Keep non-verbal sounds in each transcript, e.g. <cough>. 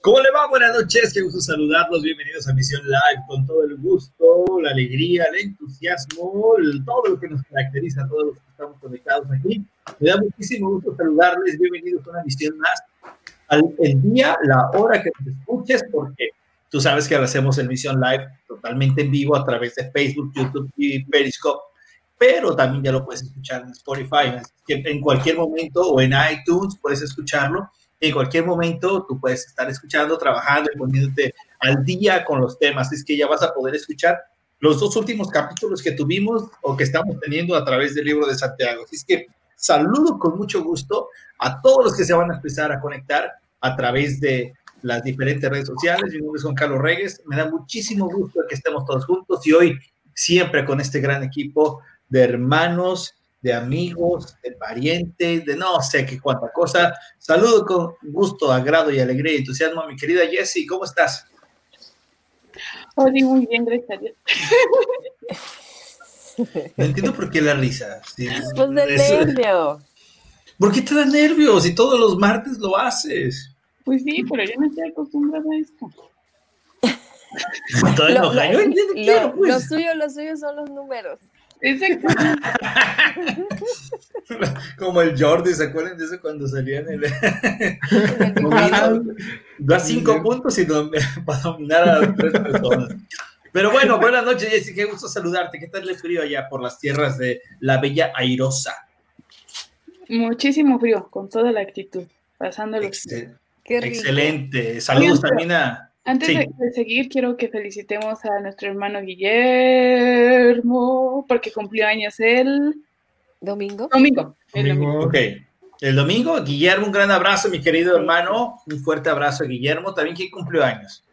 ¿Cómo le va? Buenas noches, qué gusto saludarlos. Bienvenidos a Misión Live con todo el gusto, la alegría, el entusiasmo, todo lo que nos caracteriza a todos los que estamos conectados aquí. Me da muchísimo gusto saludarles. Bienvenidos a una misión más. Al, el día, la hora que nos escuches, porque tú sabes que hacemos el Misión Live totalmente en vivo a través de Facebook, YouTube y Periscope pero también ya lo puedes escuchar en Spotify, en cualquier momento o en iTunes puedes escucharlo en cualquier momento tú puedes estar escuchando, trabajando y poniéndote al día con los temas. Es que ya vas a poder escuchar los dos últimos capítulos que tuvimos o que estamos teniendo a través del libro de Santiago. Es que saludo con mucho gusto a todos los que se van a empezar a conectar a través de las diferentes redes sociales. Mi nombre es Juan Carlos Reyes. Me da muchísimo gusto que estemos todos juntos y hoy siempre con este gran equipo de hermanos de amigos, de parientes, de no sé qué cuánta cosa. Saludo con gusto, agrado y alegría y entusiasmo a mi querida Jessie. ¿Cómo estás? Hola, muy bien, gracias a Dios. No entiendo por qué la risa. pues de nervio. ¿Por qué te da nervios? Si todos los martes lo haces. Pues sí, pero yo no estoy acostumbrada a esto. lo, lo, pues. lo suyo, lo suyo son los números. Exacto. <laughs> Como el Jordi, ¿se acuerdan de eso cuando salía en el. <laughs> da cinco puntos y <laughs> para dominar a tres personas. Pero bueno, buenas noches, Jessy, qué gusto saludarte. ¿Qué tal el frío allá por las tierras de la bella Airosa? Muchísimo frío, con toda la actitud, pasándolo. Excelente. Saludos también a antes de, seguir, quiero que felicitemos a nuestro hermano Guillermo, porque cumplió años el domingo. Domingo. El domingo. Ok. El domingo, Guillermo, un gran abrazo, mi querido hermano. Un fuerte abrazo a Guillermo. También, ¿quién cumplió años?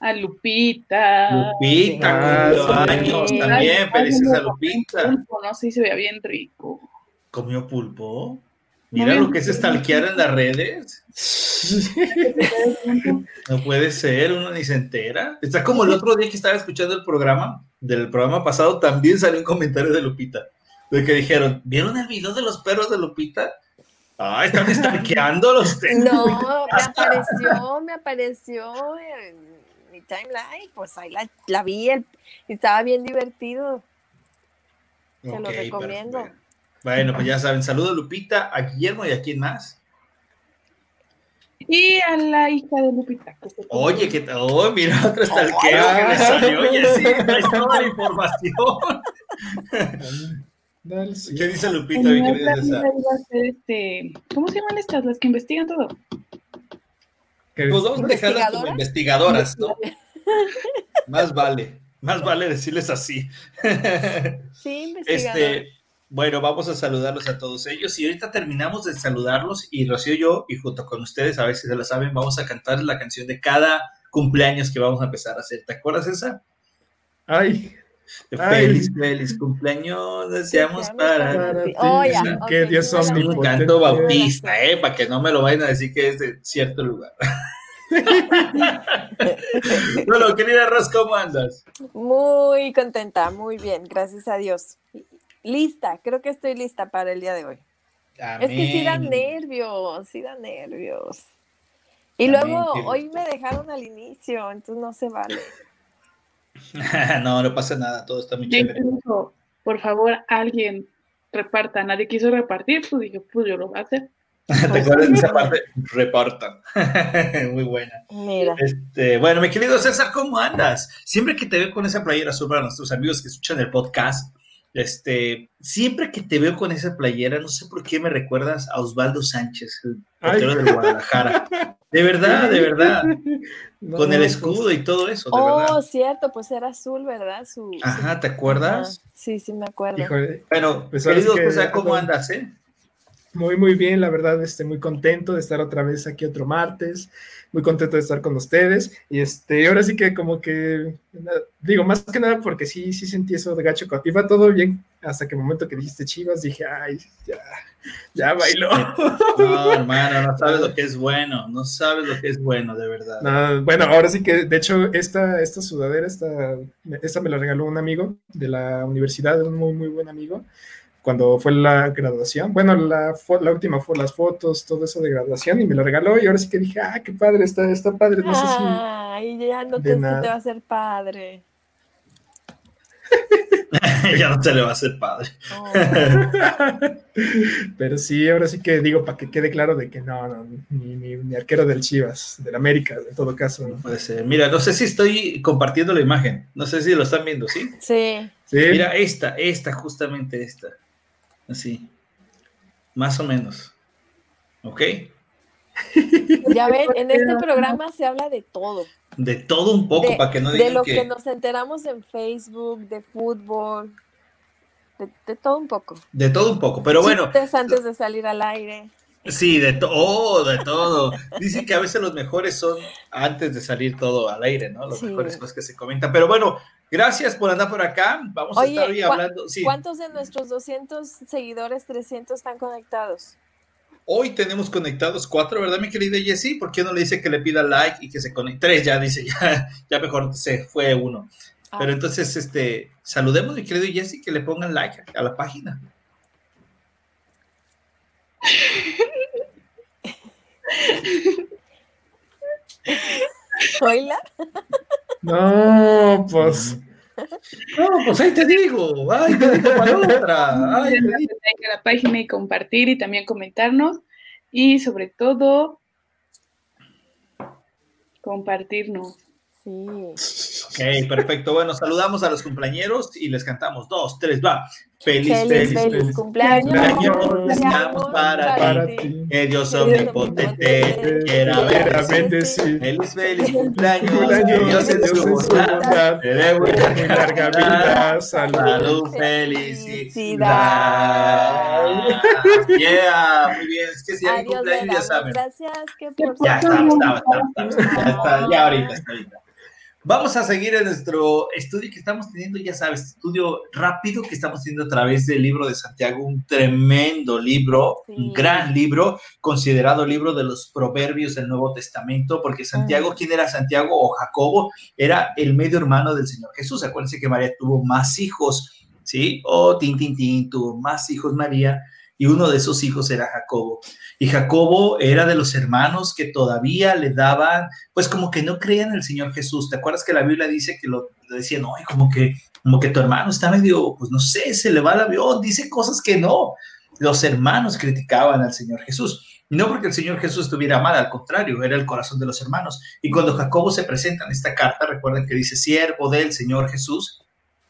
A Lupita. Lupita cumplió años también. Felices a Lupita. no sé si se veía bien rico. ¿Comió pulpo? Mira lo que es estalquear en las redes. <laughs> no puede ser, uno ni se entera. Está como el otro día que estaba escuchando el programa, del programa pasado, también salió un comentario de Lupita, de que dijeron, ¿vieron el video de los perros de Lupita? Ah, están estalqueando los <laughs> No, me apareció, me apareció en mi timeline, pues ahí la, vi, estaba bien divertido. Se lo recomiendo. Bueno, pues ya saben, saludo a Lupita, a Guillermo y a quién más. Y a la hija de Lupita. Oye, ¿qué tal? Oh, mira, otro estalqueo que me salió. Oye, sí, trae toda la información. ¿Qué dice Lupita? Este, ¿Cómo se llaman estas? Las que investigan todo. Pues vamos a dejarlas como investigadoras, ¿no? <laughs> más vale, más vale decirles así. Sí, investigadoras. Este, bueno, vamos a saludarlos a todos ellos y ahorita terminamos de saludarlos y Rocío y yo, y junto con ustedes, a ver si se la saben, vamos a cantar la canción de cada cumpleaños que vamos a empezar a hacer. ¿Te acuerdas esa? Ay. Feliz, feliz cumpleaños, deseamos para, ti. Oh, que Dios un canto bautista, ¿eh? Para que no me lo vayan a decir que es de cierto lugar. <laughs> bueno, querida Ros, ¿cómo andas? Muy contenta, muy bien, gracias a Dios lista, creo que estoy lista para el día de hoy. Es que sí da nervios, sí da nervios. Y luego hoy me dejaron al inicio, entonces no se vale. <laughs> no, no pasa nada, todo está muy chévere. por favor, alguien reparta. Nadie quiso repartir, pues dije, pues yo lo voy a hacer. <laughs> ¿Te acuerdas de esa parte? Repartan. <laughs> Muy buena. Mira. Este, bueno, mi querido César, ¿cómo andas? Siempre que te veo con esa playera azul para nuestros amigos que escuchan el podcast, este, siempre que te veo con esa playera, no sé por qué me recuerdas a Osvaldo Sánchez, el portero de Guadalajara. De verdad, de verdad. <laughs> con el pues escudo y todo eso, de oh, cierto, pues era azul, ¿verdad? Su, Ajá, ¿te acuerdas? Sí, sí, me acuerdo. bueno, pues querido ¿cómo andas, eh? Muy, muy bien, la verdad, este, muy contento de estar otra vez aquí otro martes muy contento de estar con ustedes. Y este, ahora sí que como que, digo, más que nada porque sí, sí sentí eso de gacho. Iba todo bien hasta que el momento que dijiste Chivas, dije, ay, ya, ya bailó. No, <laughs> hermano, no sabes lo que es bueno, no sabes lo que es bueno, de verdad. bueno, ahora sí que, de hecho, esta, esta sudadera, esta, esta me la regaló un amigo de la universidad, un muy, muy buen amigo cuando fue la graduación. Bueno, la, la última fue las fotos, todo eso de graduación, y me lo regaló. Y ahora sí que dije, ah, qué padre, está, está padre. No sé si. Ay, ya no te, te va a hacer padre. <laughs> ya no se le va a hacer padre. Oh. <laughs> Pero sí, ahora sí que digo para que quede claro de que no, no, ni, arquero del Chivas, del América, en todo caso. ¿no? Puede ser. Mira, no sé si estoy compartiendo la imagen. No sé si lo están viendo, ¿sí? Sí. ¿Sí? Mira, esta, esta, justamente esta. Así. Más o menos. ¿Ok? Ya <laughs> ven, en este programa se habla de todo. De todo un poco, para que no digan De lo que... nos enteramos en Facebook, de fútbol, de, todo un poco. De todo un poco, pero bueno. antes de salir al aire. Sí, de todo, oh, de todo. Dicen que a veces los mejores son antes de salir todo al aire, ¿no? Los mejores cosas que se comentan. Pero bueno, gracias por andar por acá. Vamos a estar hoy hablando. ¿Cuántos de nuestros 200 seguidores, 300 están conectados? Hoy tenemos conectados cuatro, ¿verdad, mi querida Jessie? ¿Por qué no le dice que le pida like y que se conecte? Tres ya dice, ya, ya mejor se fue uno. Ah. Pero entonces, este, saludemos, mi querido Jessie, que le pongan like a la página. <laughs> ¿Oila? No, pues. No, pues ahí te digo, ay, te digo para otra. Ay, te digo. la página y compartir y también comentarnos y sobre todo compartirnos. Ok, perfecto. Bueno, saludamos a los cumpleaños y les cantamos. Dos, tres, va. Feliz, feliz, feliz, cumpleaños. Deseamos para, ti. Que Dios omnipotente quiera ver. Feliz, feliz cumpleaños. Que Dios en su bondad te dé muy larga vida. Salud, felicidad. Yeah, muy bien. Es que si hay cumpleaños ya saben. Gracias. Que por ya está, está, está, ya ahorita, está ahorita. Vamos a seguir en nuestro estudio que estamos teniendo, ya sabes, estudio rápido que estamos teniendo a través del libro de Santiago, un tremendo libro, un gran libro, considerado libro de los proverbios del Nuevo Testamento, porque Santiago, ¿quién era Santiago o Jacobo? Era el medio hermano del Señor Jesús. Acuérdense que María tuvo más hijos, ¿sí? O Tin, Tin, Tin, tuvo más hijos María y uno de esos hijos era Jacobo. Y Jacobo era de los hermanos que todavía le daban, pues como que no creían en el Señor Jesús. ¿Te acuerdas que la Biblia dice que lo decían, no, como que, como que tu hermano está medio, pues no sé, se le va el avión, dice cosas que no. Los hermanos criticaban al Señor Jesús. No porque el Señor Jesús estuviera mal, al contrario, era el corazón de los hermanos. Y cuando Jacobo se presenta en esta carta, recuerden que dice siervo del Señor Jesús.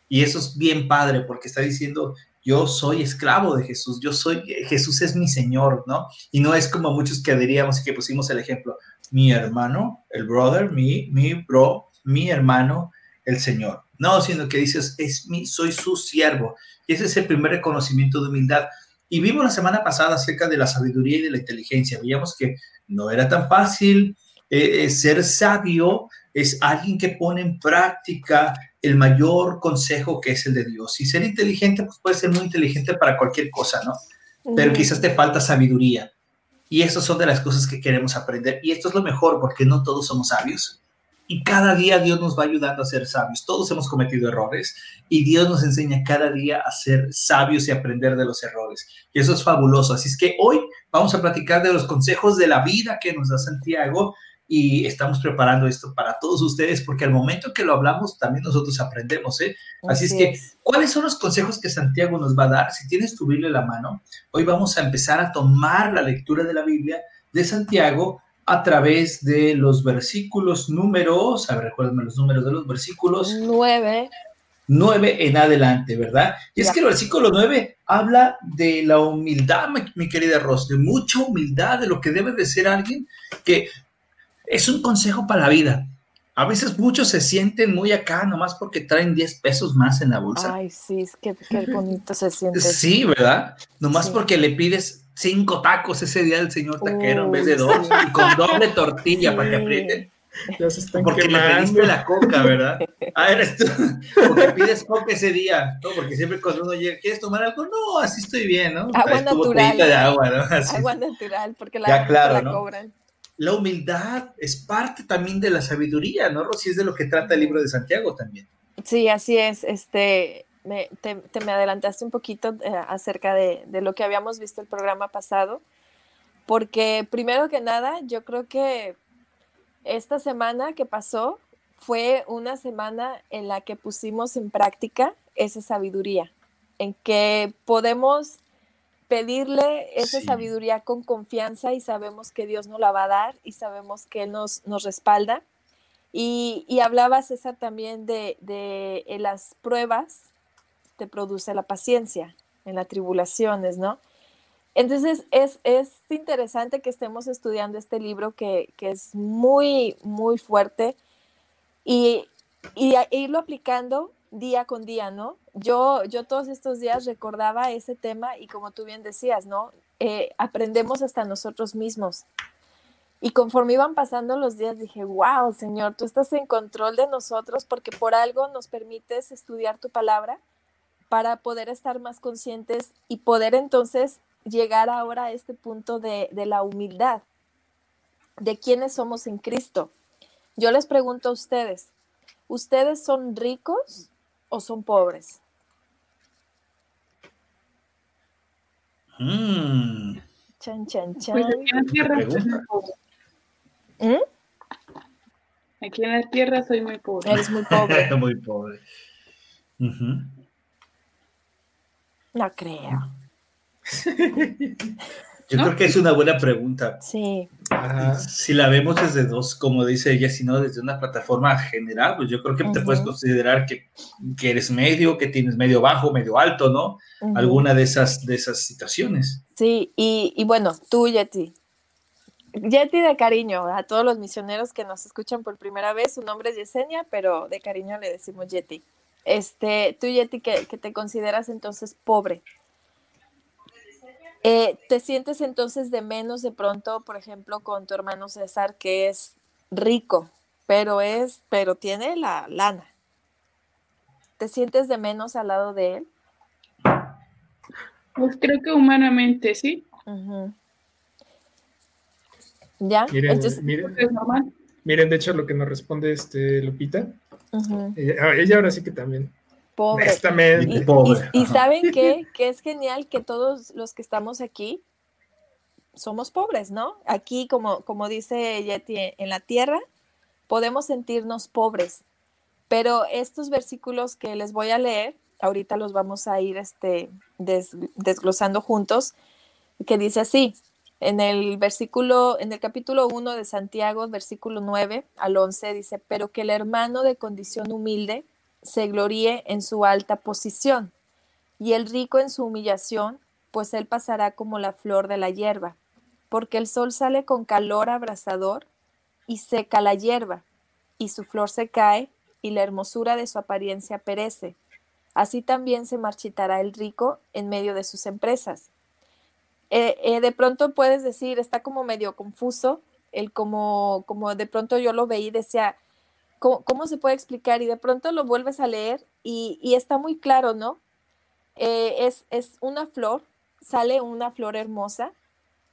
Y eso es bien padre porque está diciendo, yo soy esclavo de Jesús, yo soy, Jesús es mi Señor, ¿no? Y no es como muchos que diríamos y que pusimos el ejemplo, mi hermano, el brother, mi, mi bro, mi hermano, el Señor. No, sino que dices, es mi, soy su siervo. Y ese es el primer reconocimiento de humildad. Y vimos la semana pasada acerca de la sabiduría y de la inteligencia. Veíamos que no era tan fácil eh, eh, ser sabio, es alguien que pone en práctica el mayor consejo que es el de Dios. Y ser inteligente, pues puede ser muy inteligente para cualquier cosa, ¿no? Pero quizás te falta sabiduría. Y esas son de las cosas que queremos aprender. Y esto es lo mejor porque no todos somos sabios. Y cada día Dios nos va ayudando a ser sabios. Todos hemos cometido errores y Dios nos enseña cada día a ser sabios y aprender de los errores. Y eso es fabuloso. Así es que hoy vamos a platicar de los consejos de la vida que nos da Santiago y estamos preparando esto para todos ustedes porque al momento que lo hablamos también nosotros aprendemos, ¿eh? Así, es que, ¿cuáles son los consejos que Santiago nos va a dar? Si tienes tu Biblia en la mano, hoy vamos a empezar a tomar la lectura de la Biblia de Santiago a través de los versículos números, a ver, recuérdame los números de los versículos. Nueve. Nueve en adelante, ¿verdad? Y es que el versículo nueve habla de la humildad, mi, mi querida Ros, de mucha humildad, de lo que debe de ser alguien que es un consejo para la vida. A veces muchos se sienten muy acá nomás porque traen 10 pesos más en la bolsa. Ay, sí, es que qué bonito se siente. Sí, ¿verdad? Nomás porque le pides cinco tacos ese día al señor taquero en vez de dos y con doble tortilla para que aprieten. Están porque le pediste la coca, ¿verdad? <laughs> Ah, eres tú. Porque pides coca ese día, ¿no? Porque siempre cuando uno llega, ¿quieres tomar algo? No, así estoy bien, ¿no? Agua natural. De agua, ¿no? Agua natural, porque la, ya, claro, la ¿no? cobran la humildad es parte también de la sabiduría, ¿no, Rosy? Es de lo que trata el libro de Santiago también. Sí, así es. Este, me, te, me adelantaste un poquito eh, acerca de, de, lo que habíamos visto el programa pasado, porque primero que nada, yo creo que esta semana que pasó fue una semana en la que pusimos en práctica esa sabiduría, en que podemos pedirle esa sabiduría con confianza y sabemos que Dios nos la va a dar y sabemos que Él nos, nos respalda. Y, y hablaba César también de, de las pruebas te produce la paciencia en las tribulaciones, ¿no? Entonces es, es interesante que estemos estudiando este libro que, que es muy, muy fuerte y, y irlo aplicando día con día, ¿no? Yo, yo todos estos días recordaba ese tema y como tú bien decías, ¿no? Eh, aprendemos hasta nosotros mismos. Y conforme iban pasando los días, dije, wow, Señor, tú estás en control de nosotros porque por algo nos permites estudiar tu palabra para poder estar más conscientes y poder entonces llegar ahora a este punto de, de la humildad, de quiénes somos en Cristo. Yo les pregunto a ustedes, ¿ustedes son ricos o son pobres? Mm. Chan, chan, chan. Pues aquí en la tierra soy muy pobre. ¿Mm? Aquí en la tierra soy muy pobre. Eres muy pobre. <laughs> muy pobre. No creo. <laughs> Yo creo que es una buena pregunta. Sí. Si la vemos desde dos, como dice ella, sino desde una plataforma general, pues yo creo que te puedes considerar que, que, eres medio, que tienes medio bajo, medio alto, ¿no? Alguna de esas, de esas situaciones. Sí, y, y bueno, tú, Yeti. Yeti de cariño, a todos los misioneros que nos escuchan por primera vez, su nombre es Yesenia, pero de cariño le decimos Yeti. Este, tú, Yeti, que, que te consideras entonces pobre, eh, ¿Te sientes entonces de menos de pronto, por ejemplo, con tu hermano César, que es rico, pero es, pero tiene la lana? ¿Te sientes de menos al lado de él? Pues creo que humanamente sí. ¿Ya? Miren, miren, de hecho lo que nos responde este Lupita. ella ahora sí que también. Pobre. Y, saben qué? <laughs> que es genial que todos los que estamos aquí somos pobres, ¿no? Aquí, como, como dice Yeti, en la tierra podemos sentirnos pobres, pero estos versículos que les voy a leer, ahorita los vamos a ir este, desglosando juntos, que dice así, en el versículo, en el capítulo 1 de Santiago, versículo 9 al 11, dice, pero que el hermano de condición humilde se gloríe en su alta posición, y el rico en su humillación, pues él pasará como la flor de la hierba, porque el sol sale con calor abrasador y seca la hierba, y su flor se cae, y la hermosura de su apariencia perece. Así también se marchitará el rico en medio de sus empresas. Eh, eh, de pronto puedes decir, está como medio confuso, el como, como de pronto yo lo veí decía, ¿cómo, se puede explicar? Y de pronto lo vuelves a leer y, está muy claro, ¿no? Eh, es, es una flor, sale una flor hermosa,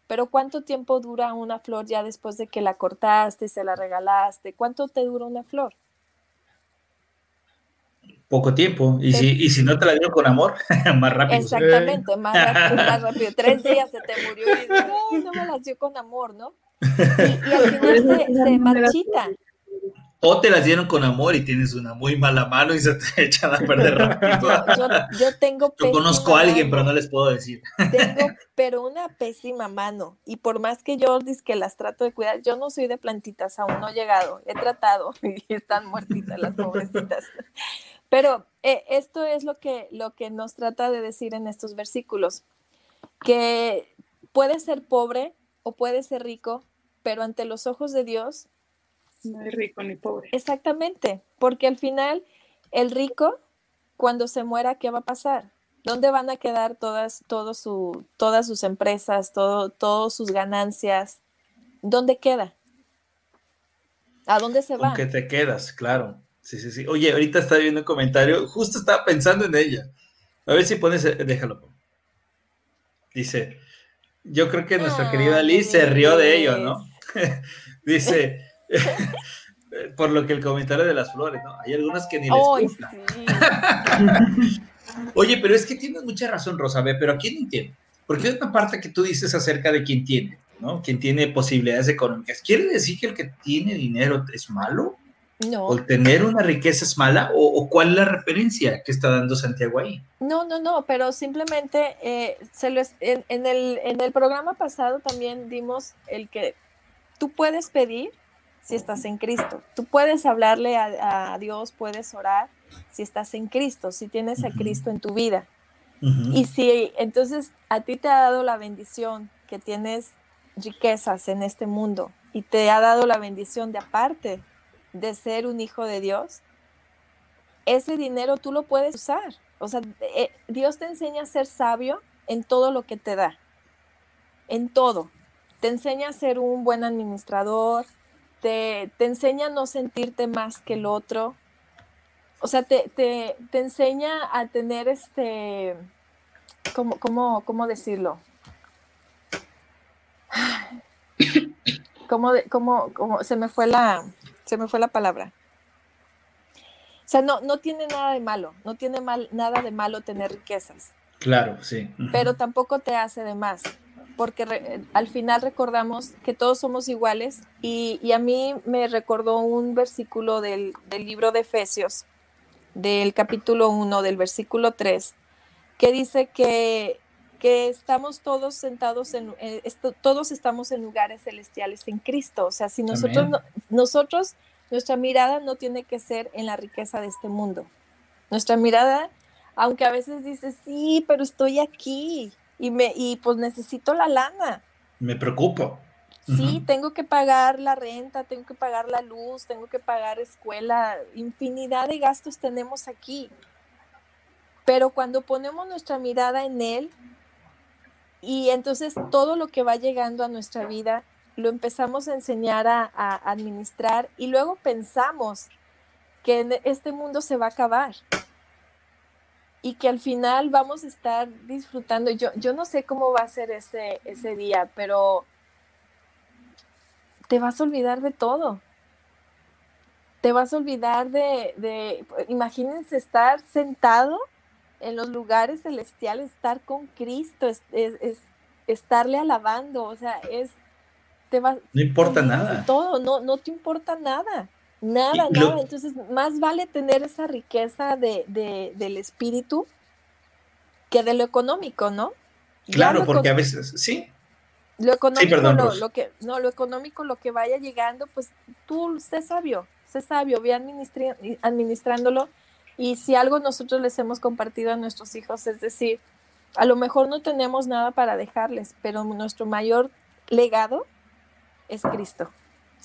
pero ¿cuánto tiempo dura una flor ya después de que la cortaste, se la regalaste? ¿Cuánto te dura una flor? Poco tiempo. Y, si, y si no te la dieron con amor, <laughs> más rápido. Exactamente, más rápido, más rápido. <laughs> Tres días se te murió y no, no me las dio con amor, ¿no? Y, al final se, se marchita o te las dieron con amor y tienes una muy mala mano y se te <laughs> echan a perder rápido. Yo, tengo Yo conozco a alguien, pero no les puedo decir. Tengo, pero una pésima mano. Y por más que yo que las trato de cuidar, yo no soy de plantitas, aún no he llegado. He tratado <laughs> y están muertitas las pobrecitas. Pero eh, esto es lo que, lo que nos trata de decir en estos versículos. Que puede ser pobre o puede ser rico, pero ante los ojos de Dios no hay rico ni pobre. Exactamente, porque al final el rico, cuando se muera, ¿qué va a pasar? ¿Dónde van a quedar todas, todo su, todas sus empresas, todo, todas sus ganancias? ¿Dónde queda? ¿A dónde se va? Que te quedas, claro. Sí, sí, sí. Oye, ahorita está viendo un comentario, justo estaba pensando en ella. A ver si pones, déjalo. Dice, yo creo que nuestra querida Liz se rió de ello, ¿no? <laughs> Dice, <laughs> Por lo que el comentario de las flores, ¿no? Hay algunas que ni les gusta. <laughs> Oye, pero es que tienes mucha razón, Rosa, pero ¿a quién entiende? Porque hay una parte que tú dices acerca de quién tiene, ¿no? Quien tiene posibilidades económicas. ¿Quiere decir que el que tiene dinero es malo? No. ¿O tener una riqueza es mala? ¿O, cuál es la referencia que está dando Santiago ahí? No, no, no, pero simplemente eh, se lo en, el, en el programa pasado también dimos el que tú puedes pedir si estás en Cristo. Tú puedes hablarle a, Dios, puedes orar si estás en Cristo, si tienes a Cristo en tu vida. Y si entonces a ti te ha dado la bendición que tienes riquezas en este mundo y te ha dado la bendición de aparte de ser un hijo de Dios, ese dinero tú lo puedes usar. O sea, eh, Dios te enseña a ser sabio en todo lo que te da, en todo. Te enseña a ser un buen administrador, te, enseña a no sentirte más que el otro. O sea, te, te, enseña a tener este, ¿cómo, cómo, cómo decirlo? <sighs> ¿Cómo, cómo, cómo, se me fue la, se me fue la palabra. O sea, no, no tiene nada de malo, no tiene mal, nada de malo tener riquezas. Claro, sí. Pero tampoco te hace de más, porque al final recordamos que todos somos iguales y, a mí me recordó un versículo del, libro de Efesios, del capítulo 1, del versículo 3, que dice que, que estamos todos sentados en, eh, todos estamos en lugares celestiales en Cristo. O sea, si nosotros, nosotros, nuestra mirada no tiene que ser en la riqueza de este mundo. Nuestra mirada, aunque a veces dices, sí, pero estoy aquí y, me, y pues necesito la lana. Me preocupo. Sí, tengo que pagar la renta, tengo que pagar la luz, tengo que pagar escuela, infinidad de gastos tenemos aquí. Pero cuando ponemos nuestra mirada en Él, y entonces todo lo que va llegando a nuestra vida lo empezamos a enseñar a, administrar y luego pensamos que este mundo se va a acabar y que al final vamos a estar disfrutando. Yo, yo no sé cómo va a ser ese, ese día, pero te vas a olvidar de todo. Te vas a olvidar de, de imagínense estar sentado en los lugares celestiales, estar con Cristo, es, estarle alabando, o sea, es, te va, no importa nada. Todo, no, no te importa nada, nada, nada. Entonces, más vale tener esa riqueza de, del espíritu que de lo económico, ¿no? Claro, porque a veces, sí. Lo económico, lo, que, no, lo económico, lo que vaya llegando, pues tú sé sabio, sé sabio, ve administrándolo y si algo nosotros les hemos compartido a nuestros hijos, es decir, a lo mejor no tenemos nada para dejarles, pero nuestro mayor legado es Cristo.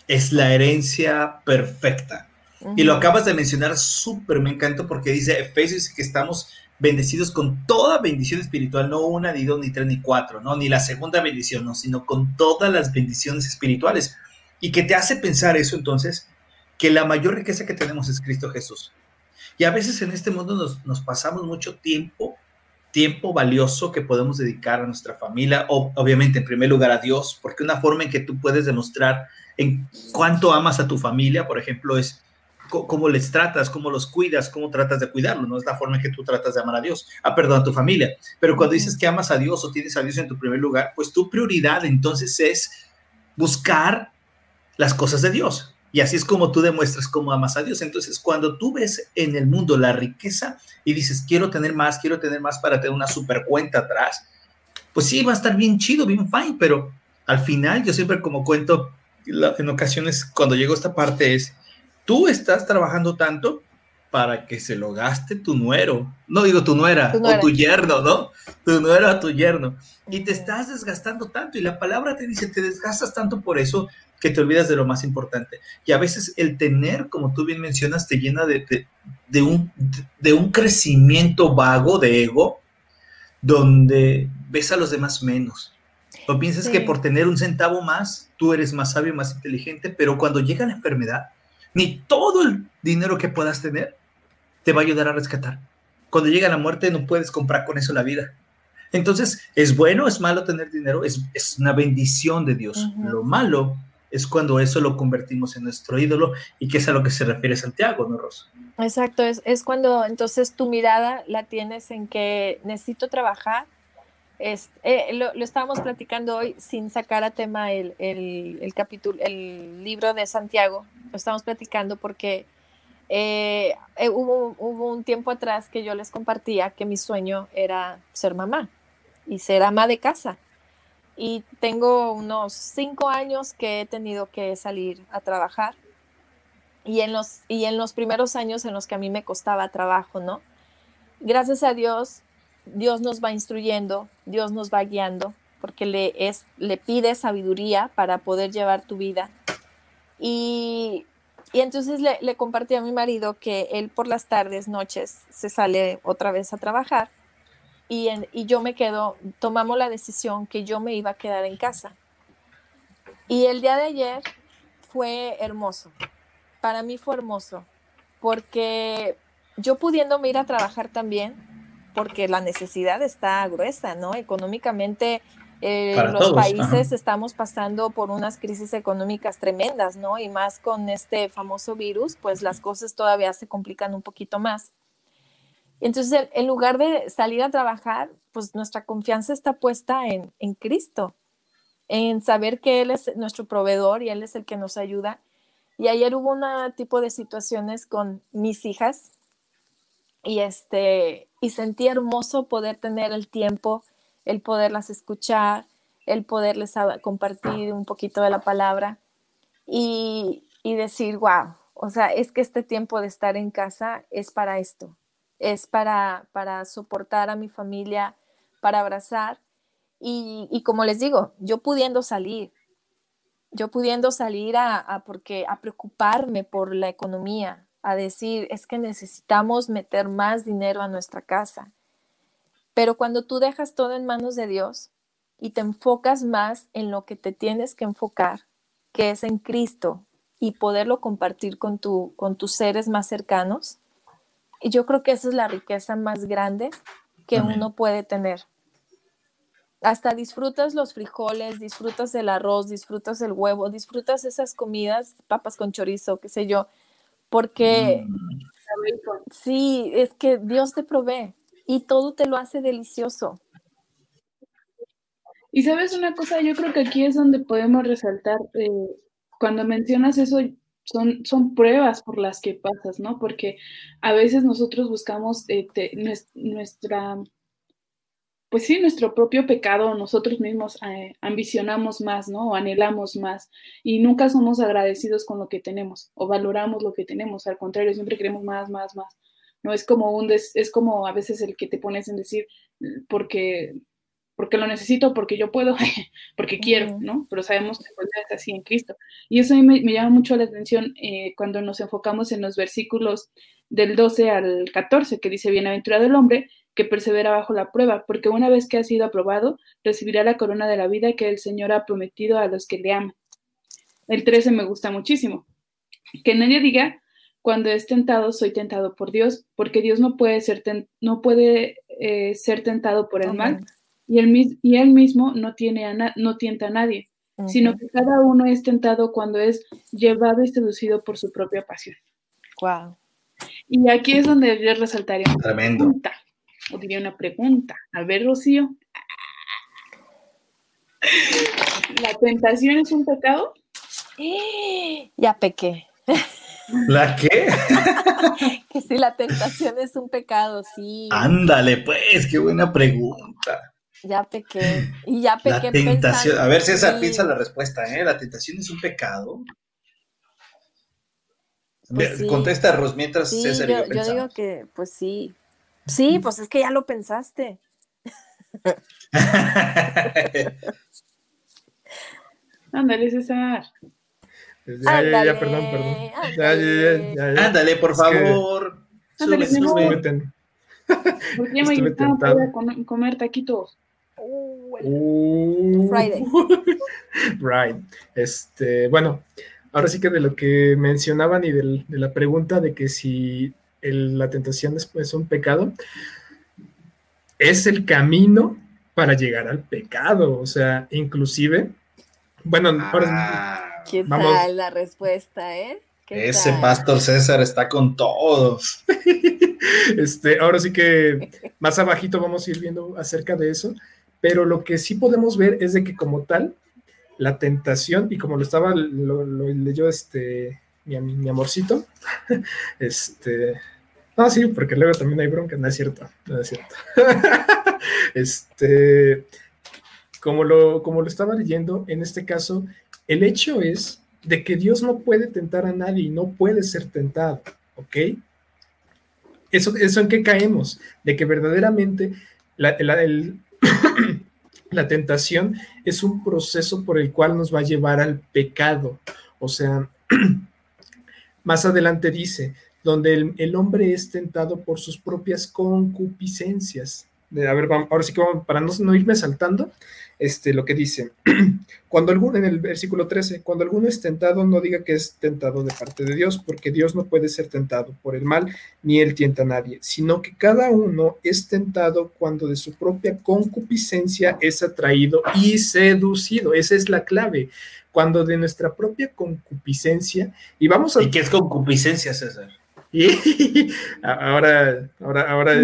Es la herencia perfecta. Y lo acabas de mencionar súper, me encanta porque dice Efesios que estamos bendecidos con toda bendición espiritual, no una, ni dos, ni tres, ni cuatro, no, ni la segunda bendición, no, sino con todas las bendiciones espirituales. Y que te hace pensar eso entonces, que la mayor riqueza que tenemos es Cristo Jesús. Y a veces en este mundo nos, pasamos mucho tiempo, tiempo valioso que podemos dedicar a nuestra familia, o, obviamente en primer lugar a Dios, porque una forma en que tú puedes demostrar en cuánto amas a tu familia, por ejemplo, es cómo les tratas, cómo los cuidas, cómo tratas de cuidarlos, no es la forma en que tú tratas de amar a Dios, ah, perdón, a tu familia. Pero cuando dices que amas a Dios o tienes a Dios en tu primer lugar, pues tu prioridad entonces es buscar las cosas de Dios. Y así es como tú demuestras cómo amas a Dios. Entonces, cuando tú ves en el mundo la riqueza y dices, quiero tener más, quiero tener más para tener una super cuenta atrás, pues sí, va a estar bien chido, bien fine, pero al final yo siempre como cuento en ocasiones cuando llego a esta parte es, tú estás trabajando tanto para que se lo gaste tu nuero, no digo tu nuera, o tu yerno, ¿no? Tu nuera o tu yerno. Y te estás desgastando tanto y la palabra te dice, te desgastas tanto por eso que te olvidas de lo más importante. Y a veces el tener, como tú bien mencionas, te llena de, de, un, de un crecimiento vago de ego, donde ves a los demás menos. O piensas que por tener un centavo más, tú eres más sabio, más inteligente, pero cuando llega la enfermedad, ni todo el dinero que puedas tener te va a ayudar a rescatar. Cuando llega la muerte, no puedes comprar con eso la vida. Entonces, ¿es bueno, es malo tener dinero? Es, es una bendición de Dios. Lo malo es cuando eso lo convertimos en nuestro ídolo y que es a lo que se refiere Santiago, ¿no, Rosa? Exacto, es, es cuando entonces tu mirada la tienes en que necesito trabajar. Es, eh, lo, lo, estábamos platicando hoy sin sacar a tema el, el, el, capítulo, el libro de Santiago. Lo estamos platicando porque eh, eh, hubo, hubo un tiempo atrás que yo les compartía que mi sueño era ser mamá y ser ama de casa. Y tengo unos cinco años que he tenido que salir a trabajar y en los, y en los primeros años en los que a mí me costaba trabajo, ¿no? Gracias a Dios, Dios nos va instruyendo, Dios nos va guiando, porque le, es, le pide sabiduría para poder llevar tu vida. Y, y entonces le, le, compartí a mi marido que él por las tardes, noches, se sale otra vez a trabajar y, en, y yo me quedo, tomamos la decisión que yo me iba a quedar en casa. Y el día de ayer fue hermoso, para mí fue hermoso, porque yo pudiéndome ir a trabajar también, porque la necesidad está gruesa, ¿no? Económicamente, eh, los todos, países ajá. estamos pasando por unas crisis económicas tremendas, ¿no? Y más con este famoso virus, pues las cosas todavía se complican un poquito más. Entonces, en lugar de salir a trabajar, pues nuestra confianza está puesta en, en Cristo, en saber que Él es nuestro proveedor y Él es el que nos ayuda y ayer hubo un tipo de situaciones con mis hijas y, este, y sentí hermoso poder tener el tiempo, el poderlas escuchar, el poderles compartir un poquito de la palabra y, y decir, wow, o sea, es que este tiempo de estar en casa es para esto, es para, para soportar a mi familia, para abrazar. Y, y como les digo, yo pudiendo salir, yo pudiendo salir a, a, porque, a preocuparme por la economía, a decir, es que necesitamos meter más dinero a nuestra casa. Pero cuando tú dejas todo en manos de Dios y te enfocas más en lo que te tienes que enfocar, que es en Cristo, y poderlo compartir con, tu, con tus seres más cercanos, y yo creo que esa es la riqueza más grande que Amén. uno puede tener hasta disfrutas los frijoles, disfrutas el arroz, disfrutas el huevo, disfrutas esas comidas, papas con chorizo, qué sé yo, porque mm. sí, es que Dios te provee y todo te lo hace delicioso. Y sabes una cosa, yo creo que aquí es donde podemos resaltar, eh, cuando mencionas eso, son, son pruebas por las que pasas, ¿no? Porque a veces nosotros buscamos eh, te, nuestra pues sí, nuestro propio pecado, nosotros mismos eh, ambicionamos más, ¿no? O anhelamos más y nunca somos agradecidos con lo que tenemos o valoramos lo que tenemos, al contrario, siempre queremos más, más, más. No es como un des, es como a veces el que te pones en decir porque porque lo necesito, porque yo puedo, <laughs> porque quiero, ¿no? Pero sabemos que es así en Cristo. Y eso a mí me, me llama mucho la atención eh, cuando nos enfocamos en los versículos del 12 al 14, que dice, bienaventurado el hombre que persevera bajo la prueba, porque una vez que ha sido aprobado, recibirá la corona de la vida que el Señor ha prometido a los que le aman. El 13 me gusta muchísimo. Que nadie diga, cuando es tentado, soy tentado por Dios, porque Dios no puede ser, ten, no puede, eh, ser tentado por el okay. mal, y él, y él mismo no, tiene a no tienta a nadie, sino que cada uno es tentado cuando es llevado y seducido por su propia pasión. Wow. Y aquí es donde yo resaltaría Tremendo. pregunta, o diría una pregunta. A ver, Rocío. ¿La tentación es un pecado? <gasps> Ya pequé. ¿La qué? <laughs> que si la tentación es un pecado, sí. Ándale, pues, qué buena pregunta. Ya pequé. Y ya pequé. La tentación. Pensando, a ver, César, sí. piensa la respuesta, ¿eh? ¿La tentación es un pecado? Pues sí. Contesta Ros mientras sí, César yo, y yo, yo digo que, pues sí. Sí, pues es que ya lo pensaste. <laughs> Ándale, César. Ya, ya, ya, perdón, perdón. Ya, ya, ya, ya, Ándale, por favor. Ándale, Sube, mi sube. Porque ya me para comer, taquitos. Uh, Uh, Friday. <laughs> right. Este, bueno, ahora sí que de lo que mencionaban y del- de la pregunta de que si el- la tentación es, es un pecado, es el camino para llegar al pecado. O sea, inclusive, bueno, ahora Ah, ¿Qué tal la respuesta, eh? Ese pastor César está con todos. <laughs> este, ahora sí que más abajito vamos a ir viendo acerca de eso, pero lo que sí podemos ver es de que como tal, la tentación, y como lo estaba, lo, leyó este, mi, mi amorcito, <laughs> este, no, sí, porque luego también hay bronca, no es cierto, no es cierto. <laughs> este, como lo, como lo estaba leyendo, en este caso, el hecho es de que Dios no puede tentar a nadie y no puede ser tentado, ¿ok? ¿Eso, en qué caemos? De que verdaderamente la, <clears throat> la tentación es un proceso por el cual nos va a llevar al pecado. O sea, <clears throat> más adelante dice, donde el, hombre es tentado por sus propias concupiscencias. A ver, ahora sí que vamos, para no, no irme saltando, este, lo que dice, <clears throat> cuando alguno, en el versículo 13, cuando alguno es tentado, no diga que es tentado de parte de Dios, porque Dios no puede ser tentado por el mal, ni él tienta a nadie, sino que cada uno es tentado cuando de su propia concupiscencia es atraído y seducido. Esa es la clave. Cuando de nuestra propia concupiscencia, y vamos a... ¿Y qué es concupiscencia, César? Y <laughs> ahora, ahora, ahora.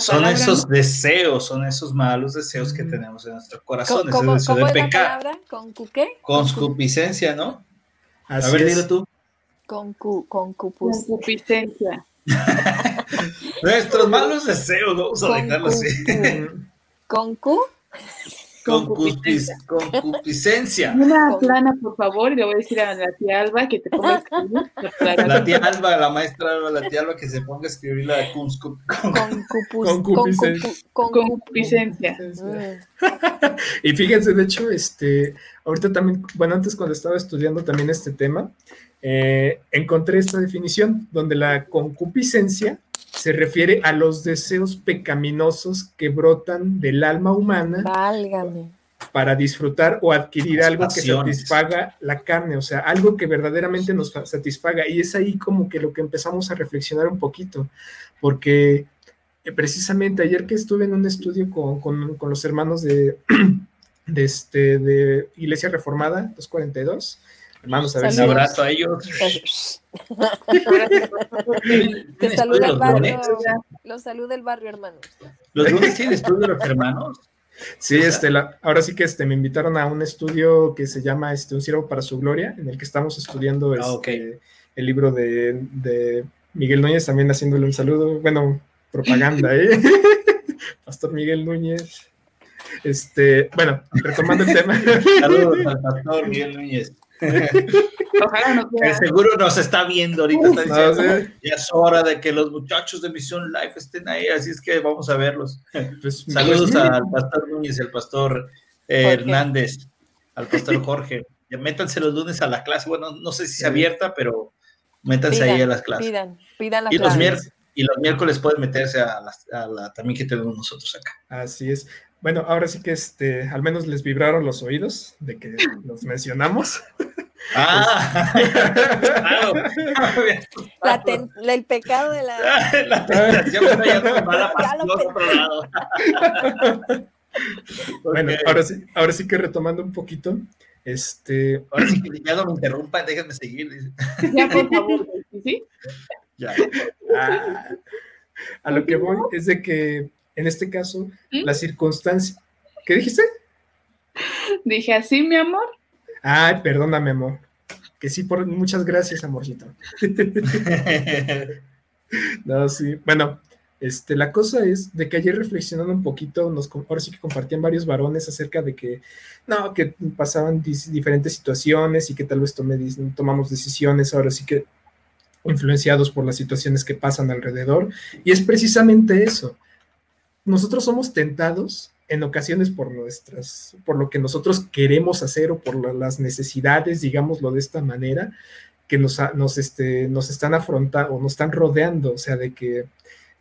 Son esos deseos, son esos malos deseos que tenemos en nuestro corazón. ¿Cómo, es ¿cómo es la palabra? ¿Con qué? Concupiscencia, ¿no? a ver, dilo tú. Concu, concupiscencia. <laughs> Nuestros malos deseos, vamos a dejarlo así. Concu. Concupiscencia. Una plana, por favor, y le voy a decir a la tía Alba que te ponga a escribir. <laughs> La tía Alba, la maestra Alba, la tía Alba que se ponga a escribir la de concupiscencia. <laughs> Y fíjense, de hecho, este, ahorita también, bueno, antes cuando estaba estudiando también este tema, eh, encontré esta definición donde la concupiscencia se refiere a los deseos pecaminosos que brotan del alma humana para disfrutar o adquirir algo que satisfaga la carne, o sea, algo que verdaderamente nos satisfaga. Y es ahí como que lo que empezamos a reflexionar un poquito, porque eh, precisamente ayer que estuve en un estudio con, los hermanos de, <clears throat> de, este, de Iglesia Reformada, 242, Hermanos, a ver, un abrazo a ellos. Te saluda el barrio. Los saluda el barrio, hermanos. ¿Los lunes sí, estudio de los hermanos? Sí, este, ahora sí que este, me invitaron a un estudio que se llama este, Un siervo para su gloria, en el que estamos estudiando ah, este, el libro de, de, Miguel Núñez, también haciéndole un saludo, bueno, propaganda, ¿eh? <laughs> Pastor Miguel Núñez. Este, bueno, retomando el tema. Saludos al pastor Miguel Núñez. <laughs> seguro nos está viendo ahorita. ya es hora de que los muchachos de Misión Life estén ahí, así es que vamos a verlos. Pues, <laughs> Saludos pues, al pastor Núñez, al pastor eh, Hernández, al pastor Jorge. Ya métanse los lunes a la clase. Bueno, no sé si es abierta, pero métanse ahí a las clases. Pidan, pidan la y Los y los miércoles pueden meterse a la, también que tenemos nosotros acá. Así es. Bueno, ahora sí que este, al menos les vibraron los oídos de que los mencionamos. Ah, <laughs> claro. <laughs> el pecado de la, la tentación <laughs> Bueno, ahora sí, ahora sí que retomando un poquito, este. Ahora sí que ya no me interrumpan, déjenme seguir. Ya, por favor, ¿sí? Ya. Ah, a lo que voy es de que en este caso, la circunstancia. ¿Qué dijiste? Dije así, mi amor. Ay, perdóname, amor. Que sí, por muchas gracias, amorcito. <laughs> no, sí. Bueno, este, la cosa es de que ayer reflexionando un poquito, nos, ahora sí que compartían varios varones acerca de que, no, que pasaban diferentes situaciones y que tal vez tomamos decisiones, ahora sí que influenciados por las situaciones que pasan alrededor. Y es precisamente eso nosotros somos tentados en ocasiones por nuestras, por lo que nosotros queremos hacer o por las necesidades, digámoslo de esta manera, que nos, nos, este, nos están afrontando o nos están rodeando, o sea, de que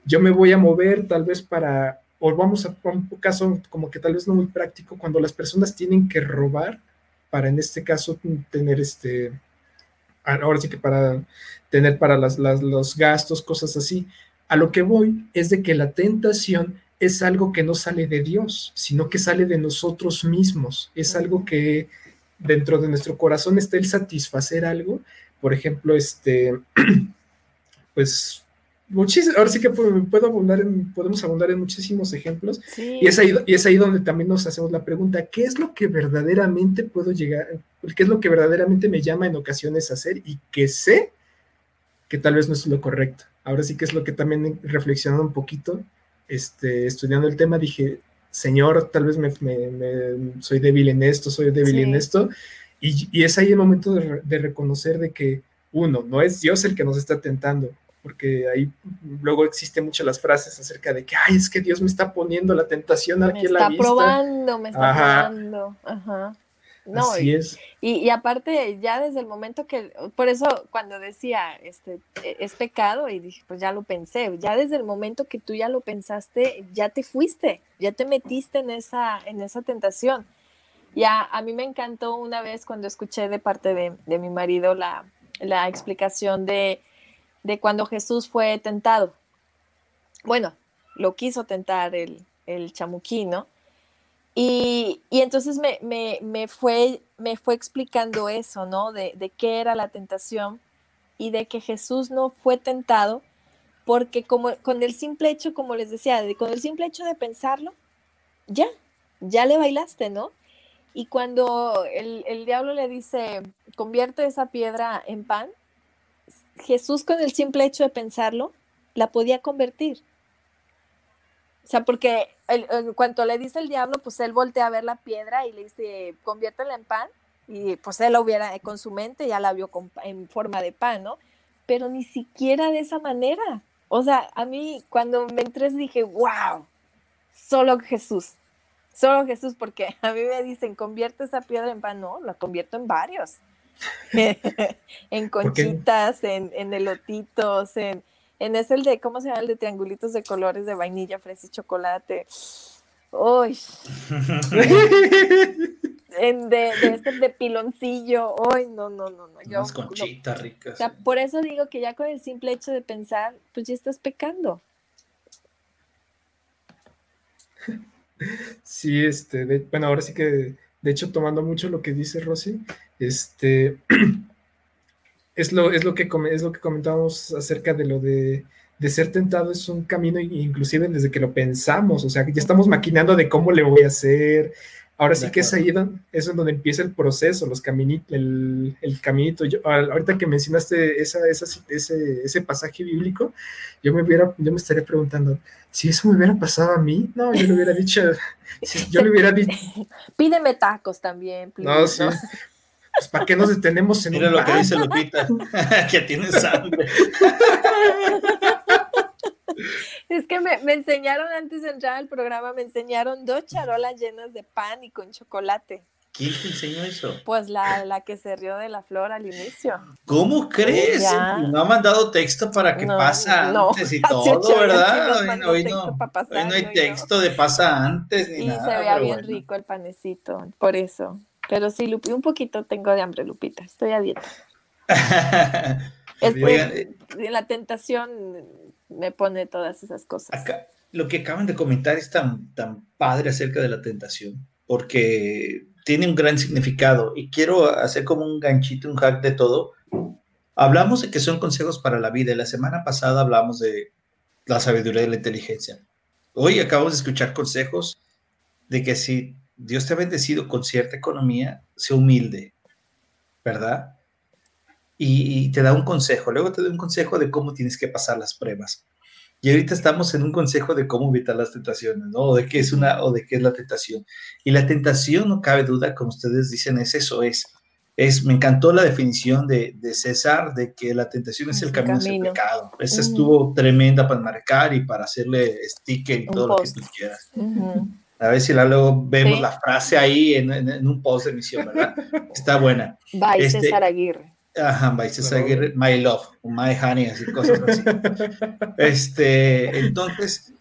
yo me voy a mover tal vez para, o vamos a un caso como que tal vez no muy práctico, cuando las personas tienen que robar para en este caso tener este, ahora sí que para tener para las, los gastos, cosas así. A lo que voy es de que la tentación es algo que no sale de Dios, sino que sale de nosotros mismos, es algo que dentro de nuestro corazón está el satisfacer algo, por ejemplo, este, <clears throat> pues ahora sí que puedo abundar podemos abundar en muchísimos ejemplos. Y, es ahí, y es ahí donde también nos hacemos la pregunta, ¿qué es lo que verdaderamente puedo llegar, qué es lo que verdaderamente me llama en ocasiones a hacer y que sé que tal vez no es lo correcto? Ahora sí que es lo que también reflexionando un poquito, este, estudiando el tema, dije, Señor, tal vez me, soy débil en esto, soy débil en esto. Y, y, es ahí el momento de, de reconocer de que, uno, no es Dios el que nos está tentando, porque ahí luego existen muchas las frases acerca de que, ay, es que Dios me está poniendo la tentación aquí en la vista. Me está probando, me está probando. Ajá. No, Así es. Y, aparte, ya desde el momento que, por eso cuando decía, este, e, es pecado, y dije, pues ya lo pensé, ya desde el momento que tú ya lo pensaste, ya te fuiste, ya te metiste en esa, en esa tentación. Ya, a mí me encantó una vez cuando escuché de parte de, de mi marido la, la explicación de de cuando Jesús fue tentado. Bueno, lo quiso tentar el, el chamuquino. Y, entonces me, fue, me fue explicando eso, ¿no? De, de, qué era la tentación y de que Jesús no fue tentado porque como, con el simple hecho, como les decía, de, con el simple hecho de pensarlo, ya, ya le bailaste, ¿no? Y cuando el, el diablo le dice, convierte esa piedra en pan, Jesús con el simple hecho de pensarlo, la podía convertir. O sea, porque en cuanto le dice el diablo, pues él voltea a ver la piedra y le dice, conviértela en pan. Y pues él la hubiera, con su mente ya la vio en forma de pan, ¿no? Pero ni siquiera de esa manera. O sea, a mí cuando me entré dije, wow, solo Jesús, solo Jesús, porque <laughs> a mí me dicen, convierte esa piedra en pan, no, la convierto en varios. <laughs> en conchitas, en, en, elotitos, en, en es el de, ¿cómo se llama? El de triangulitos de colores de vainilla, fresa y chocolate. Uy. <laughs> en de, de, este de piloncillo. Uy, no, no, no, no. Yo, conchitas ricas. O sea, por eso digo que ya con el simple hecho de pensar, pues ya estás pecando. <laughs> Sí, este, bueno, ahora sí que, de hecho, tomando mucho lo que dice Rosy, este, <clears throat> es, lo, es, lo que, es lo que comentábamos acerca de lo de, ser tentado, es un camino inclusive desde que lo pensamos, o sea, ya estamos maquinando de cómo le voy a hacer. Ahora sí que es ahí donde, es donde empieza el proceso, los caminitos, el, el, caminito. Yo, ahorita que mencionaste esa, esa, ese, ese pasaje bíblico, yo me, hubiera, yo me estaría preguntando, si eso me hubiera pasado a mí, no, yo le hubiera dicho, <laughs> yo le hubiera dicho... <laughs> Pídeme tacos también, No, sí, pues, ¿para qué nos detenemos en Mira lo que dice Lupita, <laughs> que tiene sangre. Es que me, enseñaron antes de entrar al programa, me enseñaron dos charolas llenas de pan y con chocolate. ¿Quién te enseñó eso? Pues la, que se rió de la flor al inicio. ¿Cómo crees? No ha mandado texto para que pasa antes y <laughs> todo, ¿verdad? hoy, no, no, hay texto de pasa antes ni y se vea bien rico el panecito, por eso. Pero sí, Lupi, un poquito tengo de hambre, Lupita. Estoy a dieta. <laughs> Eh, la tentación me pone todas esas cosas. Acá, lo que acaban de comentar es tan, tan padre acerca de la tentación, porque tiene un gran significado y quiero hacer como un ganchito, un hack de todo. Hablamos de que son consejos para la vida y la semana pasada hablamos de la sabiduría y la inteligencia. Hoy acabamos de escuchar consejos de que si Dios te ha bendecido con cierta economía, sé humilde, ¿verdad? Y, te da un consejo, luego te da un consejo de cómo tienes que pasar las pruebas. Y ahorita estamos en un consejo de cómo evitar las tentaciones, ¿no? O de qué es una, o de qué es la tentación. Y la tentación, no cabe duda, como ustedes dicen, es eso, es, es, me encantó la definición de, César, de que la tentación es, el camino, hacia el pecado. Esa estuvo tremenda para marcar y para hacerle sticker y todo lo que tú quieras. A ver si la luego vemos la frase ahí en, un post de emisión, ¿verdad? <laughs> Está buena. Bye, este, César Aguirre. Ajá, bye, César Aguirre, my love, my honey, así cosas así. <laughs> Este, entonces,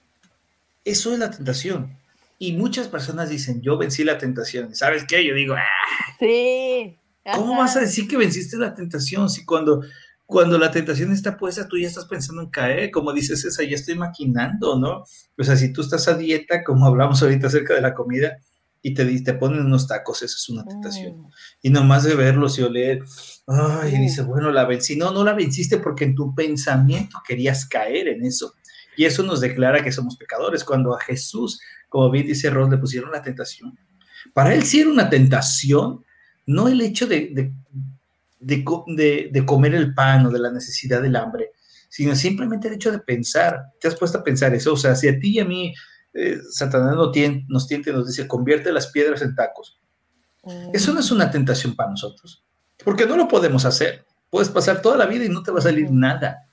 eso es la tentación. Y muchas personas dicen, yo vencí la tentación. ¿Sabes qué? Yo digo, ah, sí. ¿Cómo vas a decir que venciste la tentación si cuando cuando la tentación está puesta, tú ya estás pensando en caer, como dices esa, ya estoy maquinando, ¿no? O sea, si tú estás a dieta, como hablamos ahorita acerca de la comida, y te, te ponen unos tacos, eso es una tentación. Mm. Y nomás de verlos y oler, ay, y dice, bueno, la vencí. No, no la venciste porque en tu pensamiento querías caer en eso. Y eso nos declara que somos pecadores. Cuando a Jesús, como bien dice Ron, le pusieron la tentación, para él sí era una tentación, no el hecho de, de, comer el pan o de la necesidad del hambre, sino simplemente el hecho de pensar. ¿Te has puesto a pensar eso? O sea, si a ti y a mí eh, Satanás nos tiente, nos tiente, nos dice, convierte las piedras en tacos. Mm. Eso no es una tentación para nosotros, porque no lo podemos hacer. Puedes pasar toda la vida y no te va a salir nada,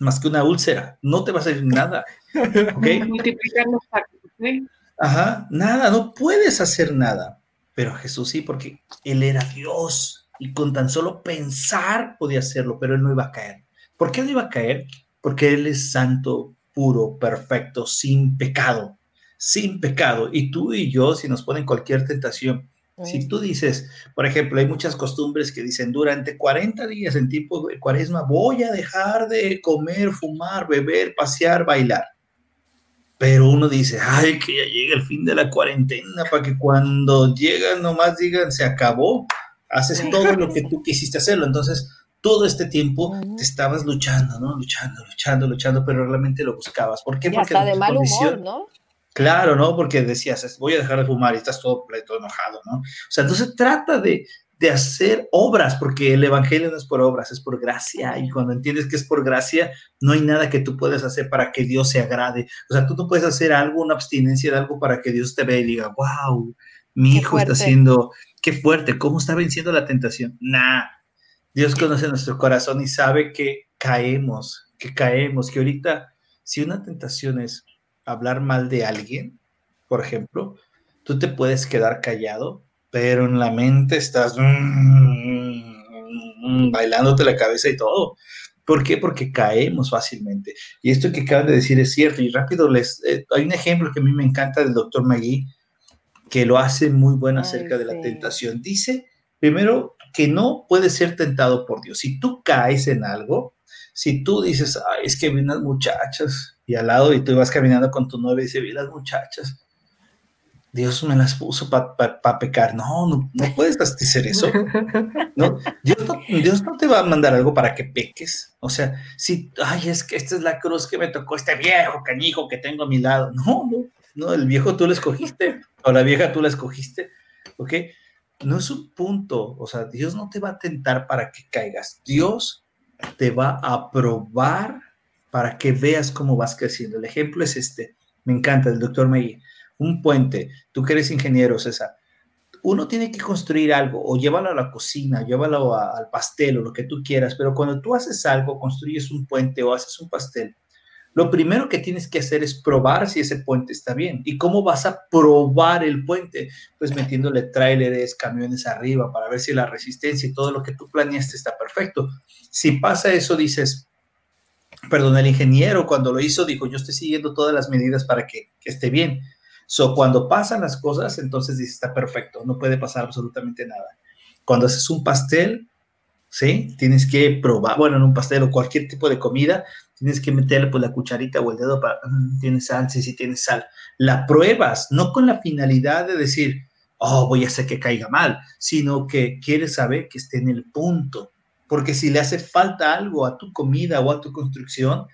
más que una úlcera, no te va a salir nada. <laughs> Multiplicar los tacos. Ajá, nada, no puedes hacer nada. Pero Jesús sí, porque Él era Dios y con tan solo pensar podía hacerlo, pero Él no iba a caer. ¿Por qué no iba a caer? Porque Él es santo, puro, perfecto, sin pecado, sin pecado. Y tú y yo, si nos ponen cualquier tentación, si tú dices, por ejemplo, hay muchas costumbres que dicen, durante 40 días en tipo de cuaresma voy a dejar de comer, fumar, beber, pasear, bailar. Pero uno dice, ay, que ya llega el fin de la cuarentena para que cuando llegan nomás digan, se acabó, haces todo lo que tú quisiste hacerlo. Entonces, todo este tiempo te estabas luchando, ¿no? Luchando, luchando, luchando, pero realmente lo buscabas. ¿Por qué? Porque hasta de mal humor, ¿no? Claro, ¿no? Porque decías, voy a dejar de fumar y estás todo, todo enojado, ¿no? O sea, entonces trata de, de hacer obras, porque el Evangelio no es por obras, es por gracia. Y cuando entiendes que es por gracia, no hay nada que tú puedas hacer para que Dios se agrade. O sea, tú no puedes hacer algo, una abstinencia de algo para que Dios te vea y diga, wow, mi hijo está haciendo, qué fuerte, ¿cómo está venciendo la tentación? Nah, Dios conoce nuestro corazón y sabe que caemos, que caemos, que ahorita, si una tentación es hablar mal de alguien, por ejemplo, tú te puedes quedar callado pero en la mente estás mm, mm, bailándote la cabeza y todo. ¿Por qué? Porque caemos fácilmente. Y esto que acaban de decir es cierto. Y rápido les... Eh, hay un ejemplo que a mí me encanta del doctor Magui, que lo hace muy bueno acerca de la tentación. Dice, primero, que no puedes ser tentado por Dios. Si tú caes en algo, si tú dices, Ay, es que vi unas muchachas, y al lado, y tú vas caminando con tu novia y dice, vi las muchachas, Dios me las puso para pecar. No, no, no puedes hacer eso. <laughs> No, Dios no, Dios no te va a mandar algo para que peques. O sea, si, ay, es que esta es la cruz que me tocó este viejo canijo que tengo a mi lado. No, no, no, el viejo tú lo escogiste, o la vieja tú la escogiste, ¿ok? No es un punto, o sea, Dios no te va a tentar para que caigas. Dios te va a probar para que veas cómo vas creciendo. El ejemplo es este, me encanta, el doctor May un puente, tú que eres ingeniero, César, uno tiene que construir algo o llévalo a la cocina, llévalo al pastel o lo que tú quieras, pero cuando tú haces algo, construyes un puente o haces un pastel, lo primero que tienes que hacer es probar si ese puente está bien. ¿Y cómo vas a probar el puente? Pues metiéndole tráileres, camiones arriba para ver si la resistencia y todo lo que tú planeaste está perfecto. Si pasa eso, dices, perdón, el ingeniero cuando lo hizo dijo, yo estoy siguiendo todas las medidas para que esté bien. So, cuando pasan las cosas, entonces dice, está perfecto, no puede pasar absolutamente nada. Cuando haces un pastel, ¿sí? Tienes que probar, bueno, en un pastel o cualquier tipo de comida, tienes que meterle pues la cucharita o el dedo para, mm, tiene sal, sí, tiene sal. La pruebas, no con la finalidad de decir, oh, voy a hacer que caiga mal, sino que quieres saber que esté en el punto. Porque si le hace falta algo a tu comida o a tu construcción,